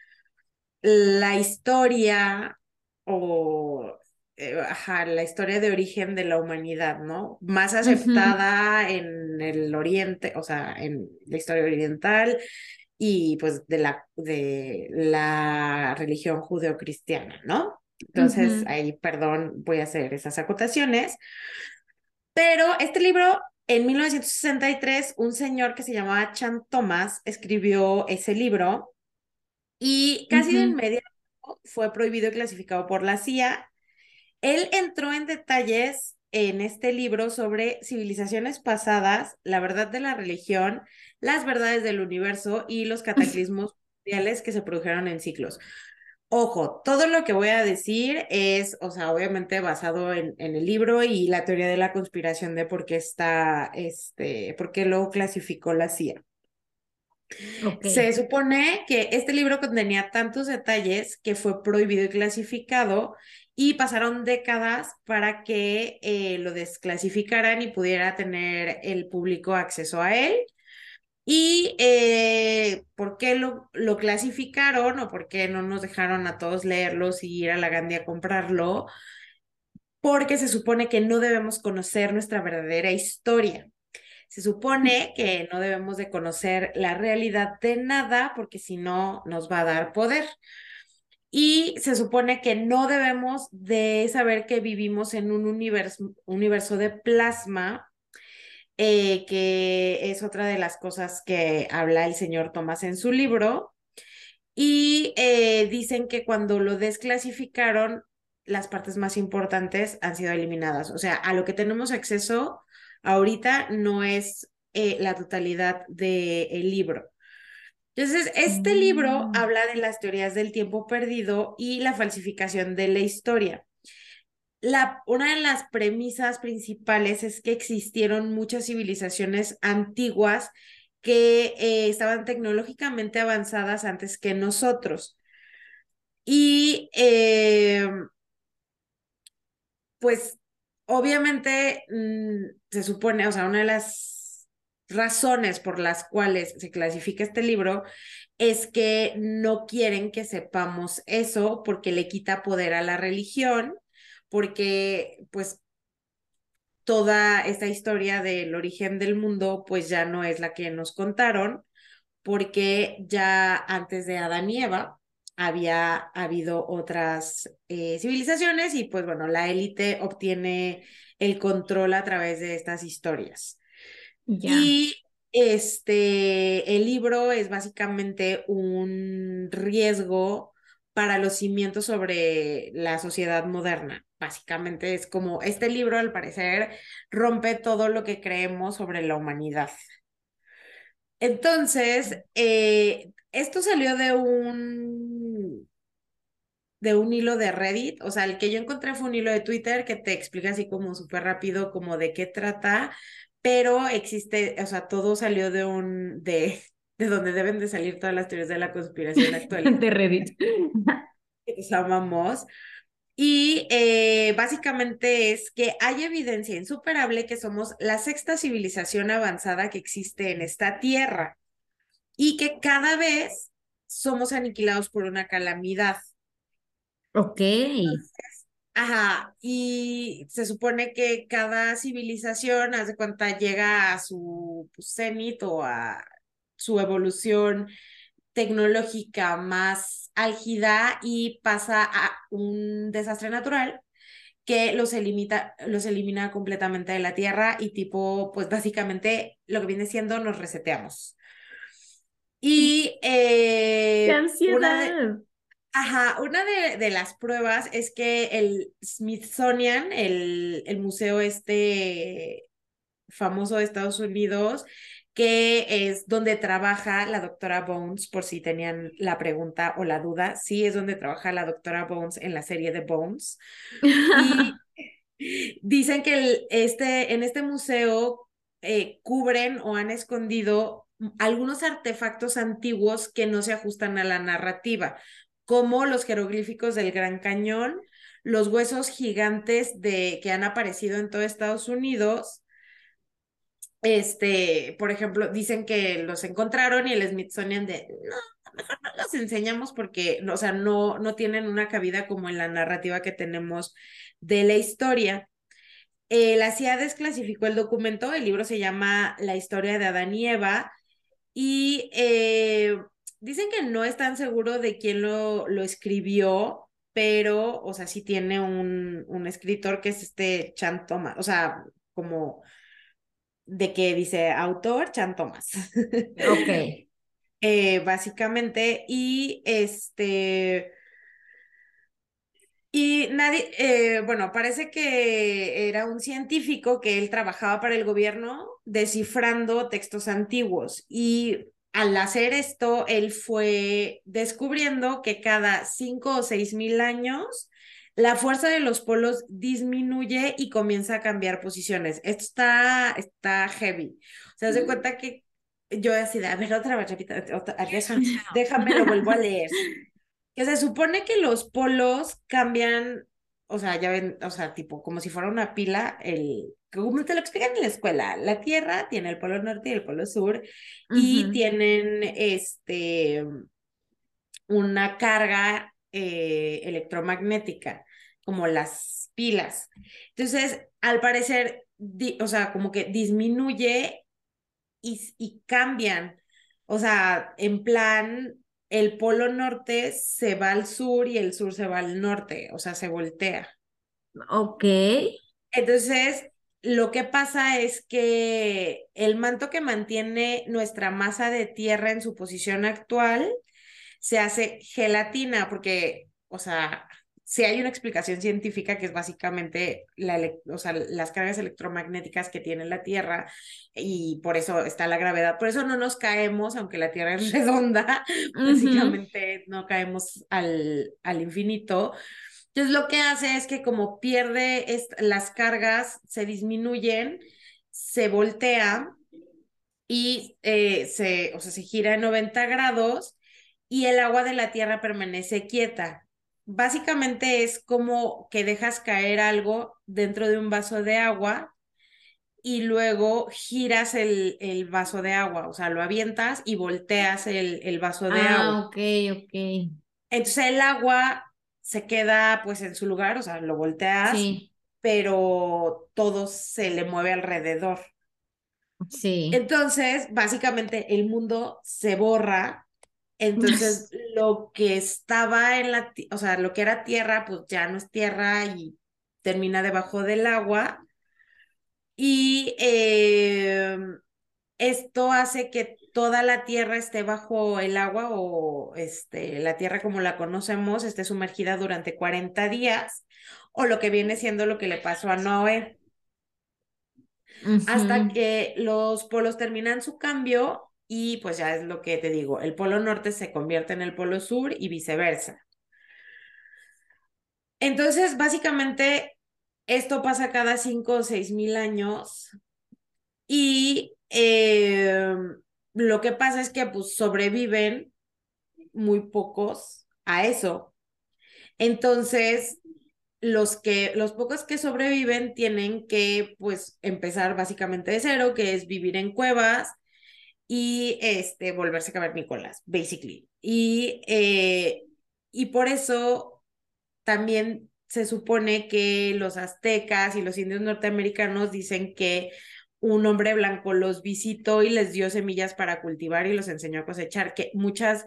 B: la historia o eh, ajá, la historia de origen de la humanidad, ¿no? Más aceptada en el oriente, o sea, en la historia oriental y pues de la, de la religión judeocristiana, ¿no? Entonces, ahí, perdón, voy a hacer esas acotaciones. Pero este libro, en 1963, un señor que se llamaba Chan Thomas escribió ese libro y casi de inmediato fue prohibido y clasificado por la CIA. Él entró en detalles en este libro sobre civilizaciones pasadas, la verdad de la religión, las verdades del universo y los cataclismos mundiales que se produjeron en ciclos. Ojo, todo lo que voy a decir es, o sea, obviamente basado en, en, el libro y la teoría de la conspiración de por qué está, este, por qué lo clasificó la CIA. Se supone que este libro contenía tantos detalles que fue prohibido y clasificado y pasaron décadas para que eh, lo desclasificaran y pudiera tener el público acceso a él. ¿Y eh, por qué lo, lo, clasificaron o por qué no nos dejaron a todos leerlos y ir a la Gandhi a comprarlo? Porque se supone que no debemos conocer nuestra verdadera historia. Se supone que no debemos de conocer la realidad de nada porque si no nos va a dar poder. Y se supone que no debemos de saber que vivimos en un universo, universo de plasma eh, que es otra de las cosas que habla el señor Tomás en su libro. Y eh, dicen que cuando lo desclasificaron, las partes más importantes han sido eliminadas. O sea, a lo que tenemos acceso ahorita no es eh, la totalidad del libro. Entonces, este libro
A: Mm.
B: habla de las teorías del tiempo perdido y la falsificación de la historia la, una de las premisas principales es que existieron muchas civilizaciones antiguas que eh, estaban tecnológicamente avanzadas antes que nosotros. Y eh, pues obviamente mmm, se supone, o sea, una de las razones por las cuales se clasifica este libro es que no quieren que sepamos eso porque le quita poder a la religión porque pues toda esta historia del origen del mundo pues ya no es la que nos contaron, porque ya antes de Adán y Eva había habido otras eh, civilizaciones y pues bueno, la élite obtiene el control a través de estas historias. Y este, el libro es básicamente un riesgo para los cimientos sobre la sociedad moderna. Básicamente es como, este libro al parecer rompe todo lo que creemos sobre la humanidad. Entonces, eh, esto salió de un de un hilo de Reddit, o sea, el que yo encontré fue un hilo de Twitter que te explica así como súper rápido como de qué trata, pero existe, o sea, todo salió de un, de, [LAUGHS] de donde deben de salir todas las teorías de la conspiración [LAUGHS] actual.
A: de Reddit. [LAUGHS]
B: que nos amamos. Y eh, básicamente es que hay evidencia insuperable que somos la sexta civilización avanzada que existe en esta tierra y que cada vez somos aniquilados por una calamidad.
A: Ok.
B: Entonces, ajá, y se supone que cada civilización, hace cuenta, llega a su cenit o a su evolución tecnológica más álgida y pasa a un desastre natural que los, elimita, los elimina completamente de la Tierra y tipo, pues básicamente lo que viene siendo nos reseteamos. Y eh,
A: ¡Qué ansiedad!
B: una de, ajá, una de, de, las pruebas es que el Smithsonian, el, el museo este famoso de Estados Unidos, que es donde trabaja la doctora Bones, por si tenían la pregunta o la duda. Sí, es donde trabaja la doctora Bones en la serie de Bones. Y [LAUGHS] dicen que el, este, en este museo eh, cubren o han escondido algunos artefactos antiguos que no se ajustan a la narrativa, como los jeroglíficos del Gran Cañón, los huesos gigantes de, que han aparecido en todo Estados Unidos, este, por ejemplo, dicen que los encontraron y el Smithsonian de, no, mejor no los enseñamos porque, o sea, no, no tienen una cabida como en la narrativa que tenemos de la historia. La CIA desclasificó el documento, el libro se llama La historia de Adán y Eva, y eh, dicen que no están seguros de quién lo, lo escribió, pero, o sea, sí tiene un, un escritor que es este Chan Thomas, o sea, como de que dice autor Chan Thomas.
A: Ok. [LAUGHS]
B: eh, básicamente, y este... Y nadie, eh, bueno, parece que era un científico que él trabajaba para el gobierno descifrando textos antiguos y al hacer esto, él fue descubriendo que cada cinco o seis mil años la fuerza de los polos disminuye y comienza a cambiar posiciones. Esto está, está heavy. O sea, se cuenta que yo así de, a ver, otra vez, repita, otra, déjame, lo vuelvo a leer. [LAUGHS] Que se supone que los polos cambian, o sea, ya ven, o sea, tipo, como si fuera una pila, el, como te lo explican en la escuela, la Tierra tiene el polo norte y el polo sur, y tienen, este, una carga eh, electromagnética, como las pilas. Entonces, al parecer, o sea, como que disminuye y, y cambian. O sea, en plan, el polo norte se va al sur y el sur se va al norte, o sea, se voltea.
A: Ok.
B: Entonces, lo que pasa es que el manto que mantiene nuestra masa de tierra en su posición actual se hace gelatina, porque, o sea, si hay una explicación científica que es básicamente la, o sea, las cargas electromagnéticas que tiene la Tierra y por eso está la gravedad. Por eso no nos caemos, aunque la Tierra es [LAUGHS] redonda, básicamente no caemos al, al infinito. Entonces lo que hace es que como pierde las cargas, se disminuyen, se voltea y eh, se, o sea, se gira en 90 grados y el agua de la tierra permanece quieta. Básicamente es como que dejas caer algo dentro de un vaso de agua y luego giras el, el vaso de agua, o sea, lo avientas y volteas el, el vaso de
A: ah,
B: agua.
A: ok, ok.
B: Entonces el agua se queda pues en su lugar, o sea, lo volteas,
A: Sí,
B: pero todo se le mueve alrededor.
A: sí.
B: Entonces, básicamente el mundo se borra entonces, [LAUGHS] lo que estaba en la, o sea, lo que era tierra, pues ya no es tierra y termina debajo del agua. Y eh, esto hace que toda la tierra esté bajo el agua o este, la tierra como la conocemos esté sumergida durante 40 días o lo que viene siendo lo que le pasó a Noé. Hasta que los polos terminan su cambio y pues ya es lo que te digo, el polo norte se convierte en el polo sur y viceversa. Entonces, básicamente, esto pasa cada cinco o seis mil años y eh, lo que pasa es que pues sobreviven muy pocos a eso. Entonces, los que, los pocos que sobreviven tienen que pues empezar básicamente de cero, que es vivir en cuevas y este, volverse cavernícolas, basically. Y, eh, y por eso también se supone que los aztecas y los indios norteamericanos dicen que un hombre blanco los visitó y les dio semillas para cultivar y los enseñó a cosechar, que muchas,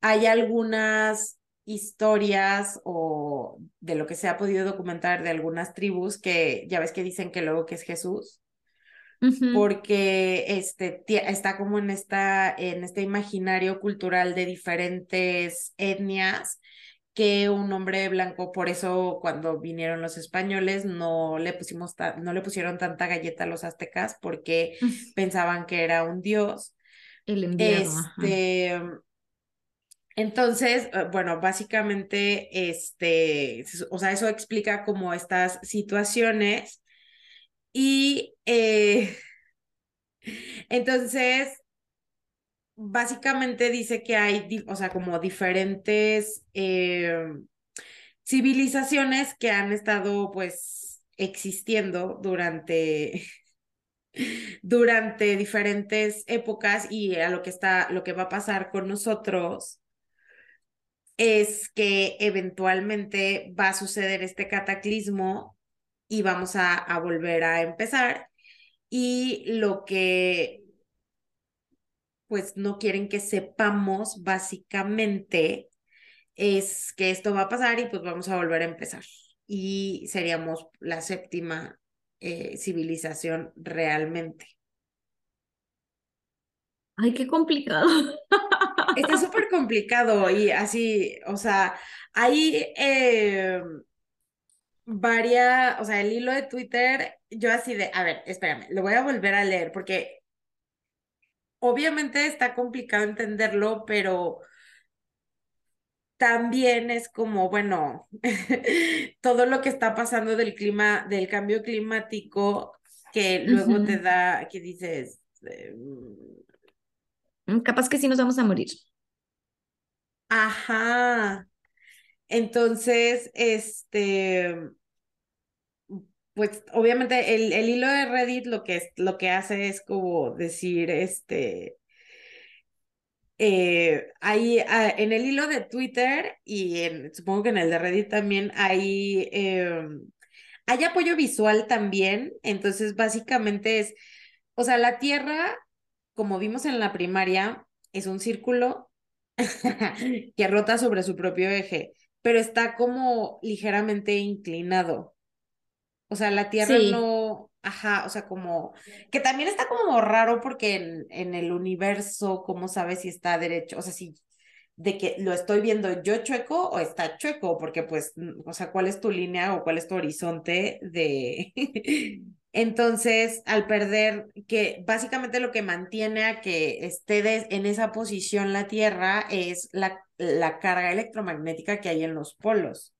B: hay algunas historias o de lo que se ha podido documentar de algunas tribus que ya ves que dicen que luego que es Jesús porque este, está como en, esta, en este imaginario cultural de diferentes etnias que un hombre blanco, por eso cuando vinieron los españoles no le pusimos no le pusieron tanta galleta a los aztecas porque [LAUGHS] pensaban que era un dios.
A: El enviado.
B: Este, entonces, eh, bueno, básicamente, este, o sea, eso explica como estas situaciones y eh, [LAUGHS] entonces, básicamente dice que hay, o sea, como diferentes eh, civilizaciones que han estado, pues, existiendo durante [LAUGHS] durante diferentes épocas y a lo que está lo que va a pasar con nosotros es que eventualmente va a suceder este cataclismo y vamos a, a volver a empezar. Y lo que pues no quieren que sepamos básicamente es que esto va a pasar y pues vamos a volver a empezar. Y seríamos la séptima eh, civilización realmente.
A: Ay, qué complicado.
B: Está [LAUGHS] súper complicado y así, o sea, hay eh, varias, o sea, el hilo de Twitter, yo así de, a ver, espérame, lo voy a volver a leer porque obviamente está complicado entenderlo, pero también es como, bueno, [LAUGHS] todo lo que está pasando del clima, del cambio climático, que luego te da, que dices,
A: em, capaz que sí nos vamos a morir.
B: Ajá. Entonces, este, pues obviamente el, el hilo de Reddit lo que, lo que hace es como decir, este, eh, hay ah, en el hilo de Twitter y en, supongo que en el de Reddit también hay, em, hay apoyo visual también, entonces básicamente es, o sea, la Tierra, como vimos en la primaria, es un círculo [LAUGHS] que rota sobre su propio eje, pero está como ligeramente inclinado. O sea, la Tierra no, ajá, o sea, como, que también está como raro porque en, en el universo, ¿cómo sabes si está derecho? O sea, si de que lo estoy viendo yo chueco o está chueco, porque pues, o sea, ¿cuál es tu línea o cuál es tu horizonte de... [LAUGHS] Entonces, al perder, que básicamente lo que mantiene a que esté en esa posición la Tierra es la, la carga electromagnética que hay en los polos.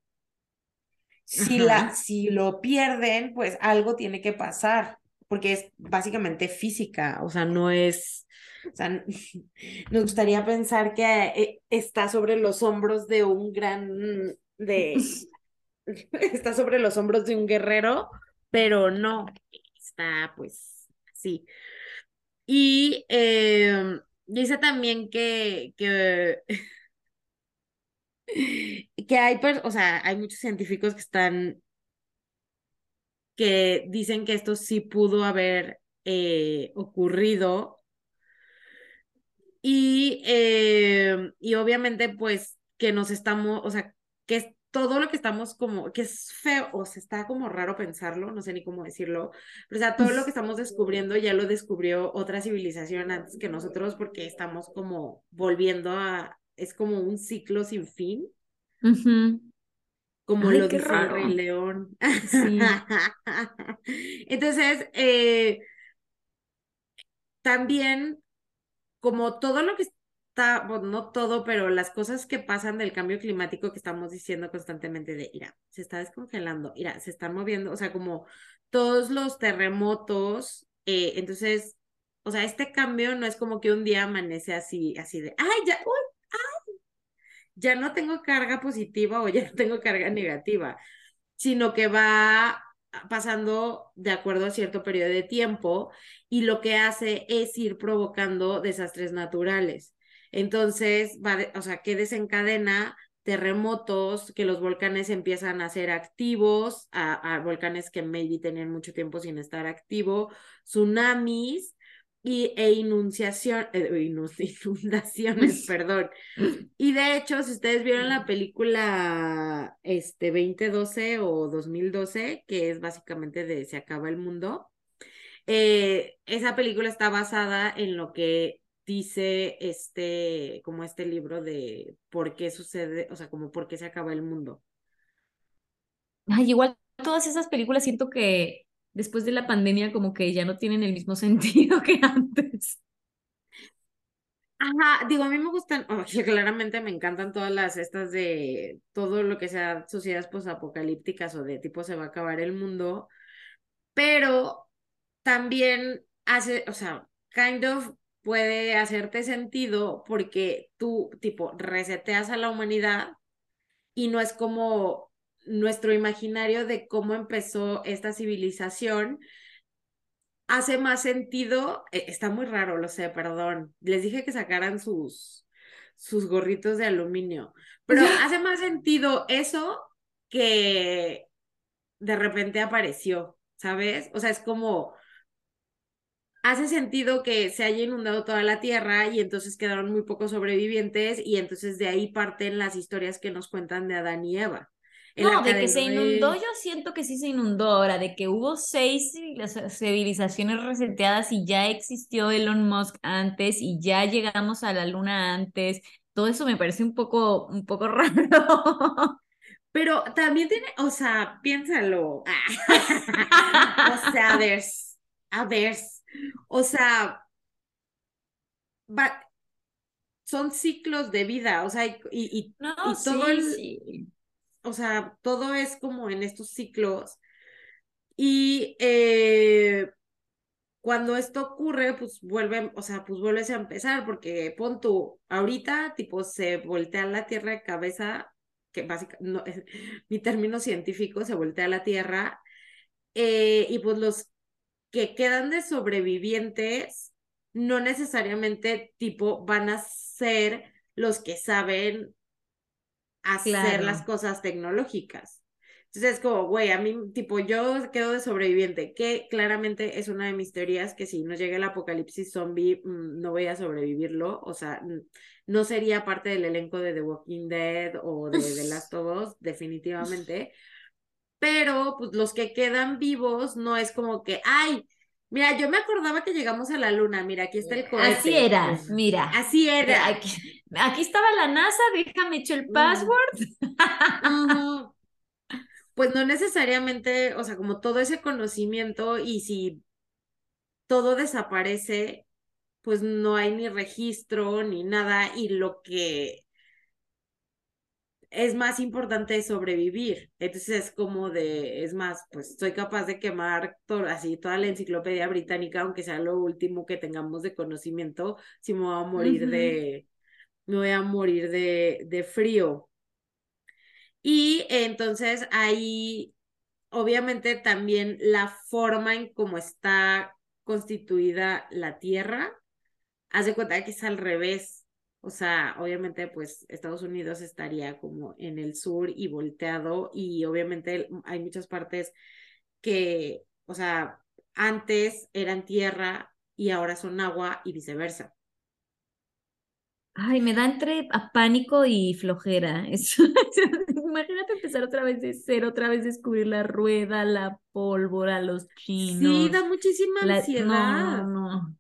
B: Si, la, si lo pierden, pues algo tiene que pasar, porque es básicamente física, o sea, no es, o sea, [LAUGHS] nos gustaría pensar que eh, está sobre los hombros de un gran, de, [LAUGHS] [LAUGHS] está sobre los hombros de un guerrero, pero no, está pues sí. Y eh, dice también que, que que hay, o sea, hay muchos científicos que están, que dicen que esto sí pudo haber eh, ocurrido. Y, eh, y obviamente, pues, que nos estamos, o sea, que es todo lo que estamos como, que es feo, o se está como raro pensarlo, no sé ni cómo decirlo, pero o sea, todo lo que estamos descubriendo ya lo descubrió otra civilización antes que nosotros porque estamos como volviendo a, es como un ciclo sin fin. Como lo dice el Rey León. [LAUGHS] Entonces, eh, también, como todo lo que está, bueno, no todo, pero las cosas que pasan del cambio climático que estamos diciendo constantemente de, mira, se está descongelando, mira, se están moviendo, o sea, como todos los terremotos, eh, entonces, o sea, este cambio no es como que un día amanece así, así de, ay, ya, uy, ya no tengo carga positiva o ya no tengo carga negativa, sino que va pasando de acuerdo a cierto periodo de tiempo y lo que hace es ir provocando desastres naturales. Entonces, va o sea, que desencadena terremotos, que los volcanes empiezan a ser activos, a, volcanes que maybe tenían mucho tiempo sin estar activo, tsunamis, y, e eh, [LAUGHS] inundaciones, perdón. [LAUGHS] Y de hecho, si ustedes vieron la película este, 2012 o 2012, que es básicamente de Se acaba el mundo, eh, esa película está basada en lo que dice este, como este libro de por qué sucede, o sea, como por qué se acaba el mundo.
A: Ay, igual todas esas películas siento que después de la pandemia como que ya no tienen el mismo [LAUGHS] sentido que antes.
B: Ajá, digo, a mí me gustan, [LAUGHS] oye, claramente me encantan todas las estas de todo lo que sea sociedades posapocalípticas o de tipo se va a acabar el mundo, pero también hace, o sea, kind of puede hacerte sentido porque tú, tipo, reseteas a la humanidad y no es como nuestro imaginario de cómo empezó esta civilización, hace más sentido, eh, está muy raro, lo sé, perdón, les dije que sacaran sus, sus gorritos de aluminio, pero [LAUGHS] hace más sentido eso que de repente apareció, ¿sabes? O sea, es como, hace sentido que se haya inundado toda la tierra y entonces quedaron muy pocos sobrevivientes y entonces de ahí parten las historias que nos cuentan de Adán y Eva.
A: No, de que se inundó, yo siento que sí se inundó ahora, de que hubo seis civilizaciones reseteadas y ya existió Elon Musk antes y ya llegamos a la luna antes. Todo eso me parece un poco, un poco [LAUGHS] raro.
B: Pero también tiene, o sea, piénsalo. [LAUGHS] o sea, a ver, a ver, o sea, son ciclos de vida, o sea, y, y, todo el, o sea, todo es como en estos ciclos. Y eh, cuando esto ocurre, pues vuelve, o sea, pues vuelves a empezar, porque pon tú, ahorita, tipo, se voltea la Tierra de cabeza, que básicamente, [LAUGHS] mi término científico, se voltea la Tierra, eh, y pues los que quedan de sobrevivientes, no necesariamente, tipo, van a ser los que saben hacer las cosas tecnológicas. Entonces es como, güey, a mí, tipo, yo quedo de sobreviviente, que claramente es una de mis teorías que si no llega el apocalipsis zombie, mm, no voy a sobrevivirlo, o sea, no sería parte del elenco de The Walking Dead o de The Last [LAUGHS] of Us, definitivamente. Pero, pues, los que quedan vivos no es como que, ay, Mira, yo me acordaba que llegamos a la luna. Mira, aquí está el cohete.
A: Así era, mira.
B: Así era.
A: Aquí, aquí estaba la NASA, déjame echar el password. [LAUGHS]
B: Pues no necesariamente, o sea, como todo ese conocimiento y si todo desaparece, pues no hay ni registro ni nada y lo que es más importante sobrevivir. Entonces es como de, es más, pues soy capaz de quemar así toda la enciclopedia británica, aunque sea lo último que tengamos de conocimiento, si me voy a morir de, me voy a morir de, de frío. Y entonces ahí, obviamente también la forma en cómo está constituida la Tierra, haz de cuenta que es al revés o sea, obviamente, pues Estados Unidos estaría como en el sur y volteado y obviamente hay muchas partes que, o sea, antes eran tierra y ahora son agua y viceversa.
A: Ay, me da entre a pánico y flojera. [LAUGHS] Imagínate empezar otra vez de cero, otra vez descubrir la rueda, la pólvora, los chinos.
B: Sí, da muchísima ansiedad. No, no.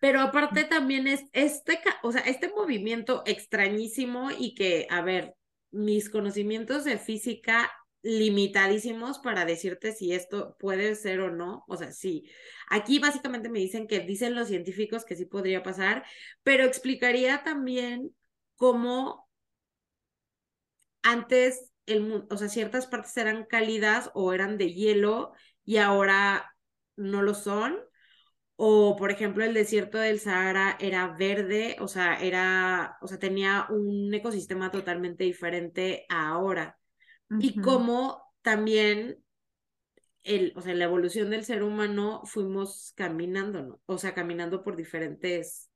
B: Pero aparte también es este, o sea, este movimiento extrañísimo y que, a ver, mis conocimientos de física limitadísimos para decirte si esto puede ser o no. O sea, sí. Aquí básicamente me dicen que dicen los científicos que sí podría pasar, pero explicaría también cómo antes el o sea, ciertas partes eran cálidas o eran de hielo y ahora no lo son o, por ejemplo, el desierto del Sahara era verde, o sea, era, o sea, tenía un ecosistema totalmente diferente a ahora. Y como también el, o sea, la evolución del ser humano fuimos caminando, ¿no? O sea, caminando por diferentes,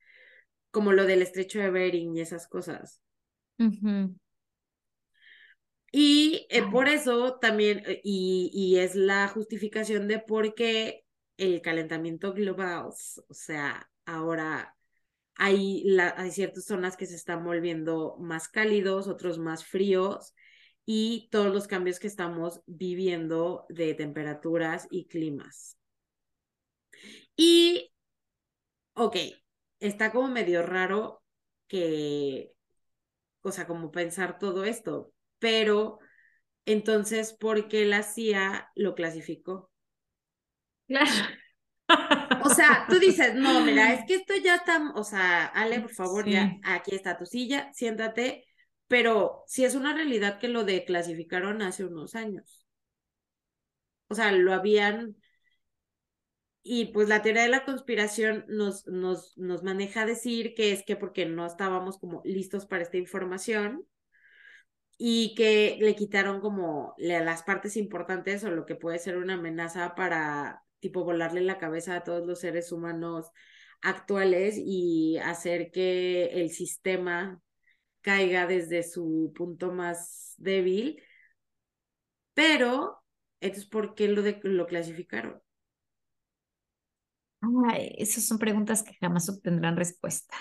B: como lo del estrecho de Bering y esas cosas. Y eh, por eso también, eh, y, y es la justificación de por qué el calentamiento global, o sea, ahora hay, la, hay ciertas zonas que se están volviendo más cálidos, otros más fríos, y todos los cambios que estamos viviendo de temperaturas y climas. Y, ok, está como medio raro que, o sea, como pensar todo esto, pero entonces, ¿por qué la CIA lo clasificó?
A: Claro.
B: O sea, tú dices, [LAUGHS] no, mira, es que esto ya está, o sea, Ale, por favor, ya, aquí está tu silla, siéntate, pero si es una realidad que lo declasificaron hace unos años. O sea, lo habían, y pues la teoría de la conspiración nos, nos, nos maneja decir que es que porque no estábamos como listos para esta información y que le quitaron como las partes importantes o lo que puede ser una amenaza para tipo volarle la cabeza a todos los seres humanos actuales y hacer que el sistema caiga desde su punto más débil. Pero, entonces, ¿por qué lo, de, lo clasificaron?
A: Ay, esas son preguntas que jamás obtendrán respuesta.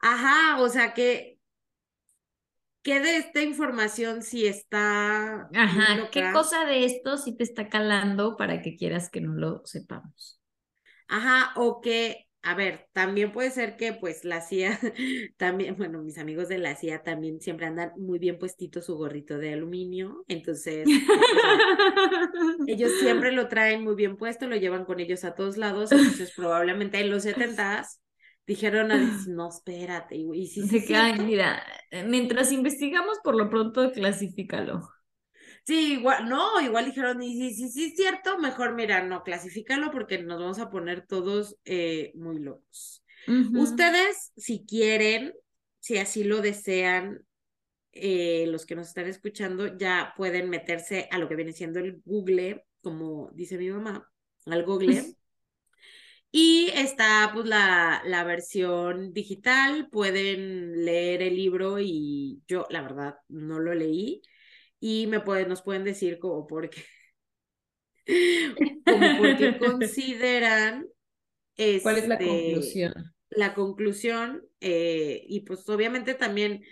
B: Ajá, o sea que, ¿qué de esta información si está
A: ¿qué cosa de esto sí te está calando para que quieras que no lo sepamos?
B: Ajá, o que, a ver, también puede ser que pues la CIA, [LAUGHS] también, bueno, mis amigos de la CIA también siempre andan muy bien puestito su gorrito de aluminio, entonces, o sea, [LAUGHS] ellos siempre lo traen muy bien puesto, lo llevan con ellos a todos lados, entonces probablemente en los [LAUGHS] setentas dijeron a no, espérate, y, sí, sí,
A: que, ay, mira, eh, mientras investigamos, por lo pronto clasifícalo.
B: Sí, igual, no, igual dijeron, y sí, sí, sí, es cierto, mejor mira, no, clasifícalo porque nos vamos a poner todos eh, muy locos. Ustedes, si quieren, si así lo desean, eh, los que nos están escuchando, ya pueden meterse a lo que viene siendo el Google, como dice mi mamá, al Google. [LAUGHS] Y está pues la, la versión digital, pueden leer el libro y yo la verdad no lo leí y me pueden, nos pueden decir como por qué, como por qué [LAUGHS] consideran
A: ¿Cuál es la
B: este,
A: conclusión?
B: la conclusión eh, y pues obviamente también,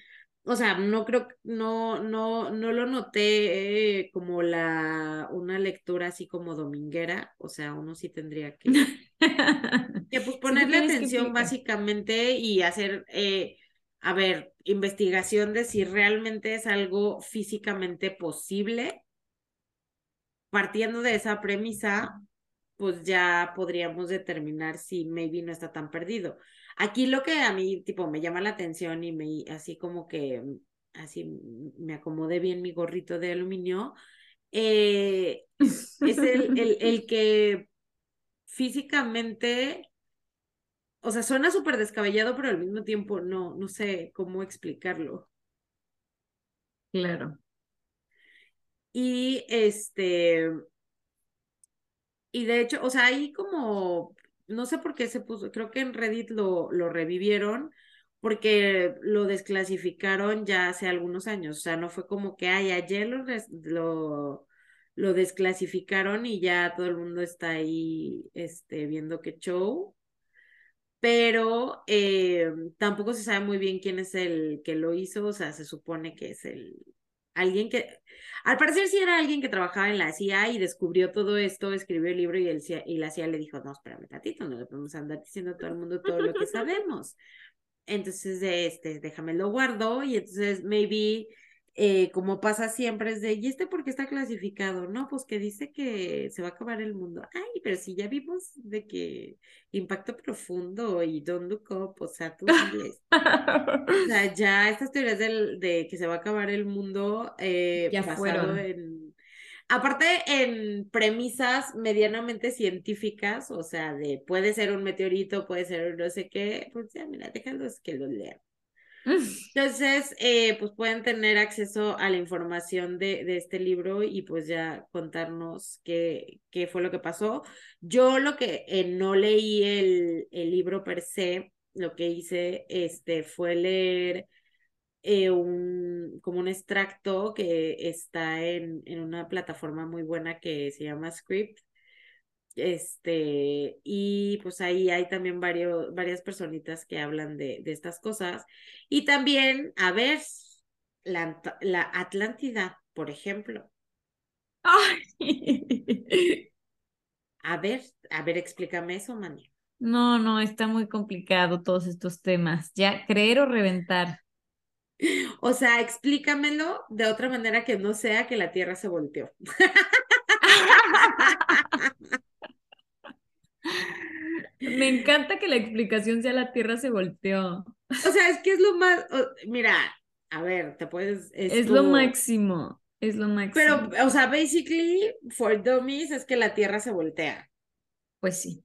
B: o sea, no creo, no, no, no lo noté eh, como la, una lectura así como dominguera, o sea, uno sí tendría que, que pues ponerle atención básicamente y hacer, eh, a ver, investigación de si realmente es algo físicamente posible. Partiendo de esa premisa, pues ya podríamos determinar si maybe no está tan perdido. Aquí lo que a mí, tipo, me llama la atención y me, así como que, así me acomodé bien mi gorrito de aluminio, eh, es el, el, el [LAUGHS] que físicamente, o sea, suena súper descabellado, pero al mismo tiempo no, no sé cómo explicarlo.
A: Claro.
B: Y este, y de hecho, o sea, ahí como, no sé por qué se puso, creo que en Reddit lo, lo revivieron porque lo desclasificaron ya hace algunos años, o sea, no fue como que, ay, ayer lo, lo, lo desclasificaron y ya todo el mundo está ahí, este, viendo qué show, pero eh, tampoco se sabe muy bien quién es el que lo hizo, o sea, se supone que es el, alguien que, al parecer sí era alguien que trabajaba en la CIA y descubrió todo esto, escribió el libro y, el CIA y la CIA le dijo, no, espérame tantito, no le podemos andar diciendo a todo el mundo todo lo que [LAUGHS] sabemos. Entonces, de este, déjame lo guardo y entonces maybe, eh, como pasa siempre, es de, ¿y este por qué está clasificado? No, pues que dice que se va a acabar el mundo. Ay, pero si ya vimos de que impacto profundo y don't look up, o sea, tú diles. O [LAUGHS] sea, ya estas teorías del, de que se va a acabar el mundo eh,
A: Ya fueron.
B: en... Aparte en premisas medianamente científicas, o sea, de puede ser un meteorito, puede ser un no sé qué, pues ya, mira, déjalos que lo lean. [LAUGHS] Entonces, eh, pues pueden tener acceso a la información de, de este libro y pues ya contarnos qué, qué fue lo que pasó. Yo lo que eh, no leí el, el libro per se, lo que hice este, fue leer eh, un, como un extracto que está en, en una plataforma muy buena que se llama Script. Este, y pues ahí hay también varios, varias personitas que hablan de, de estas cosas. Y también, a ver, la, la Atlántida, por ejemplo.
A: Ay. [LAUGHS]
B: A ver, a ver, explícame eso, Mani.
A: No, no, está muy complicado todos estos temas. Ya, creer o reventar.
B: O sea, explícamelo de otra manera que no sea que la Tierra se volteó. [LAUGHS]
A: Me encanta que la explicación sea la Tierra se volteó.
B: O sea, es que es lo más, o- mira, a ver, te puedes...
A: Es lo máximo, es lo máximo.
B: Pero, o sea, basically, for dummies es que la Tierra se voltea.
A: Pues sí.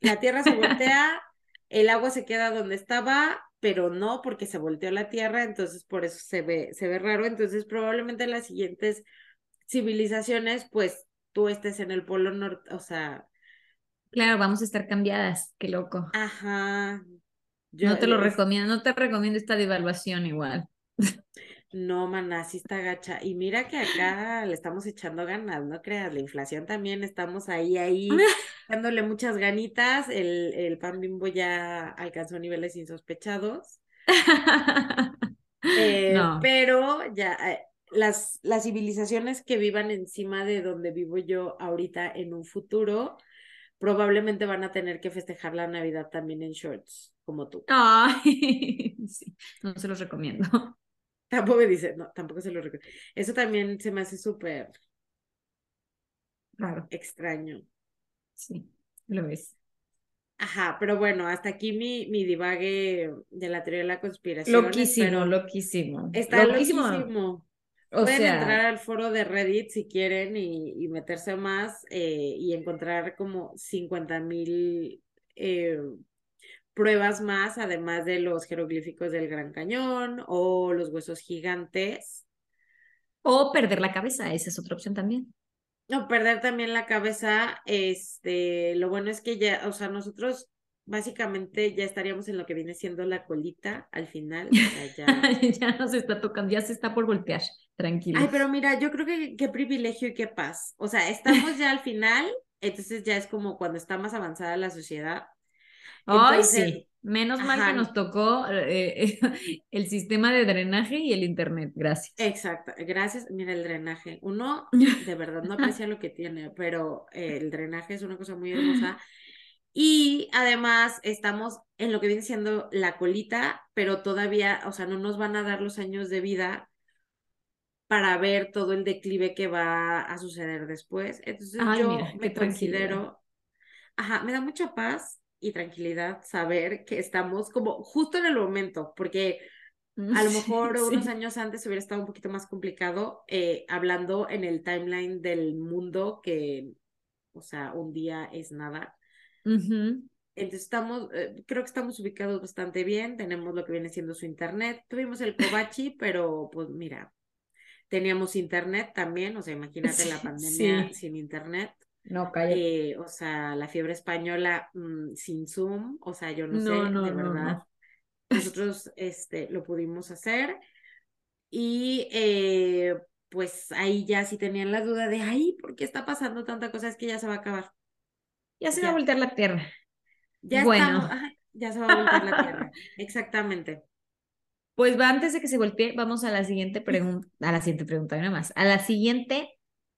B: La Tierra se voltea, [LAUGHS] el agua se queda donde estaba, pero no porque se volteó la Tierra, entonces por eso se ve, se ve raro. Entonces, probablemente en las siguientes civilizaciones, pues tú estés en el polo norte, o sea,
A: Claro, vamos a estar cambiadas, qué loco.
B: ajá. Yo,
A: no te lo
B: es-
A: recomiendo, no te recomiendo esta devaluación igual.
B: No, maná, sí está gacha. Y mira que acá le estamos echando ganas, no creas, la inflación también, estamos ahí, ahí, [LAUGHS] dándole muchas ganitas. El, el pan bimbo ya alcanzó niveles insospechados. [LAUGHS] Eh,
A: No.
B: Pero ya eh, las, las civilizaciones que vivan encima de donde vivo yo ahorita en un futuro, probablemente van a tener que festejar la Navidad también en shorts, como tú.
A: Ay, [LAUGHS] sí, no se los recomiendo.
B: Tampoco me dice, no, tampoco se lo recuerdo. Eso también se me hace súper
A: Claro,
B: extraño.
A: sí, lo es.
B: Ajá, pero bueno, hasta aquí mi, mi divague de la teoría de la conspiración.
A: Loquísimo, loquísimo.
B: Está
A: Loquísimo.
B: loquísimo.
A: O
B: Pueden
A: sea,
B: entrar al foro de Reddit si quieren y, y meterse más eh, y encontrar como 50 mil eh, pruebas más, además de los jeroglíficos del Gran Cañón o los huesos gigantes.
A: o perder la cabeza, esa es otra opción también.
B: No, perder también la cabeza, este, lo bueno es que ya, o sea, nosotros básicamente ya estaríamos en lo que viene siendo la colita al final, o sea, ya. [LAUGHS]
A: ya nos está tocando, ya se está por voltear, tranquilo.
B: Ay, pero mira, yo creo que qué privilegio y qué paz. O sea, estamos ya al final, entonces ya es como cuando está más avanzada la sociedad.
A: Ay, sí. Menos mal
B: ajá.
A: que nos tocó eh, [LAUGHS] el sistema de drenaje y el internet. Gracias.
B: Exacto, gracias. Mira el drenaje. Uno de verdad no [LAUGHS] aprecia lo que tiene, pero eh, el drenaje es una cosa muy [GASPS] hermosa. Y además estamos en lo que viene siendo la colita, pero todavía, o sea, no nos van a dar los años de vida para ver todo el declive que va a suceder después. Entonces
A: Ay,
B: yo
A: mira,
B: me considero, ajá, me da mucha paz y tranquilidad saber que estamos como justo en el momento, porque a lo mejor
A: Sí, [LAUGHS]
B: unos
A: sí.
B: años antes hubiera estado un poquito más complicado, eh, hablando en el timeline del mundo, que, o sea, un día es nada.
A: Ujú.
B: Entonces estamos, eh, creo que estamos ubicados bastante bien, tenemos lo que viene siendo su internet, tuvimos el Kobachi, pero pues mira, teníamos internet también, o sea, imagínate la
A: Sí,
B: pandemia
A: sí.
B: sin internet,
A: No, cállate.
B: eh, o sea, la fiebre española mm, sin Zoom, o sea, yo no,
A: No,
B: sé,
A: no,
B: de verdad,
A: no.
B: nosotros este, lo pudimos hacer y eh, pues ahí ya sí tenían la duda de, ay, ¿por qué está pasando tanta cosa? Es que ya se va a acabar.
A: Ya se va a voltear la tierra.
B: Ya
A: Bueno.
B: estamos, ajá, ya se va a voltear la tierra. [LAUGHS] Exactamente.
A: Pues va, antes de que se voltee, vamos a la siguiente pregunta, a la siguiente pregunta, nada más, a la siguiente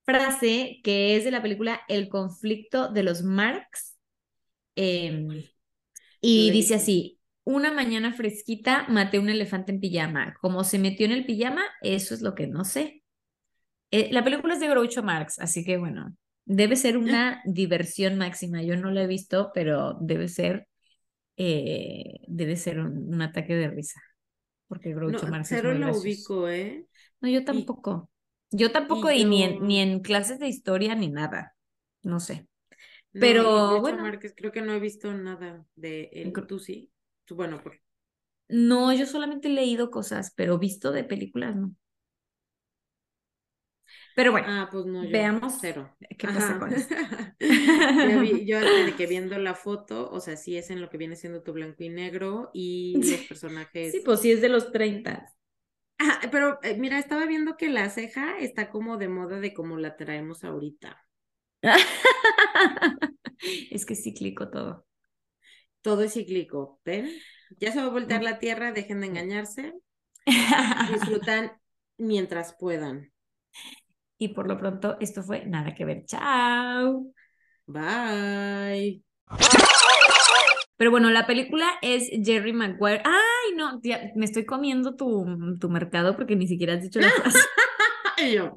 A: frase que es de la película El conflicto de los Marx. em, y dice así, una mañana fresquita maté un elefante en pijama. Como se metió en el pijama, eso es lo que no sé. Eh, la película es de Groucho Marx, así que bueno, debe ser [LAUGHS] una diversión máxima. Yo no la he visto, pero debe ser, eh, debe ser un, un ataque de risa, porque Groucho
B: No,
A: Marx es
B: cero
A: muy
B: lo ubico, ¿eh?
A: No, yo tampoco. Yo tampoco,
B: y
A: y ni en, ni en clases de historia ni nada. No sé.
B: No,
A: Pero,
B: y Groucho
A: bueno.
B: Márquez, creo que no he visto nada de él. ¿Tú sí? Tú, bueno, por...
A: No, yo solamente he leído cosas, pero visto de películas, no. Pero bueno,
B: Ah, pues no, yo
A: veamos
B: cero.
A: qué pasa con esto. [LAUGHS]
B: Ya vi- yo desde que [LAUGHS] viendo la foto, o sea, sí es en lo que viene siendo tu blanco y negro y [LAUGHS] los personajes.
A: Sí, pues sí es de los 30.
B: Ajá, pero eh, mira, estaba viendo que la ceja está como de moda de como la traemos ahorita.
A: Es que es cíclico todo.
B: Todo es cíclico, ¿ven? Ya se va a voltear la tierra, dejen de engañarse, disfrutan mientras puedan.
A: Y por lo pronto, esto fue Nada que ver. Chao.
B: Bye.
A: Pero bueno, la película es Jerry Maguire. Ay, no, tía, me estoy comiendo tu, tu mercado porque ni siquiera has dicho [LAUGHS] la frase.
B: Y yo,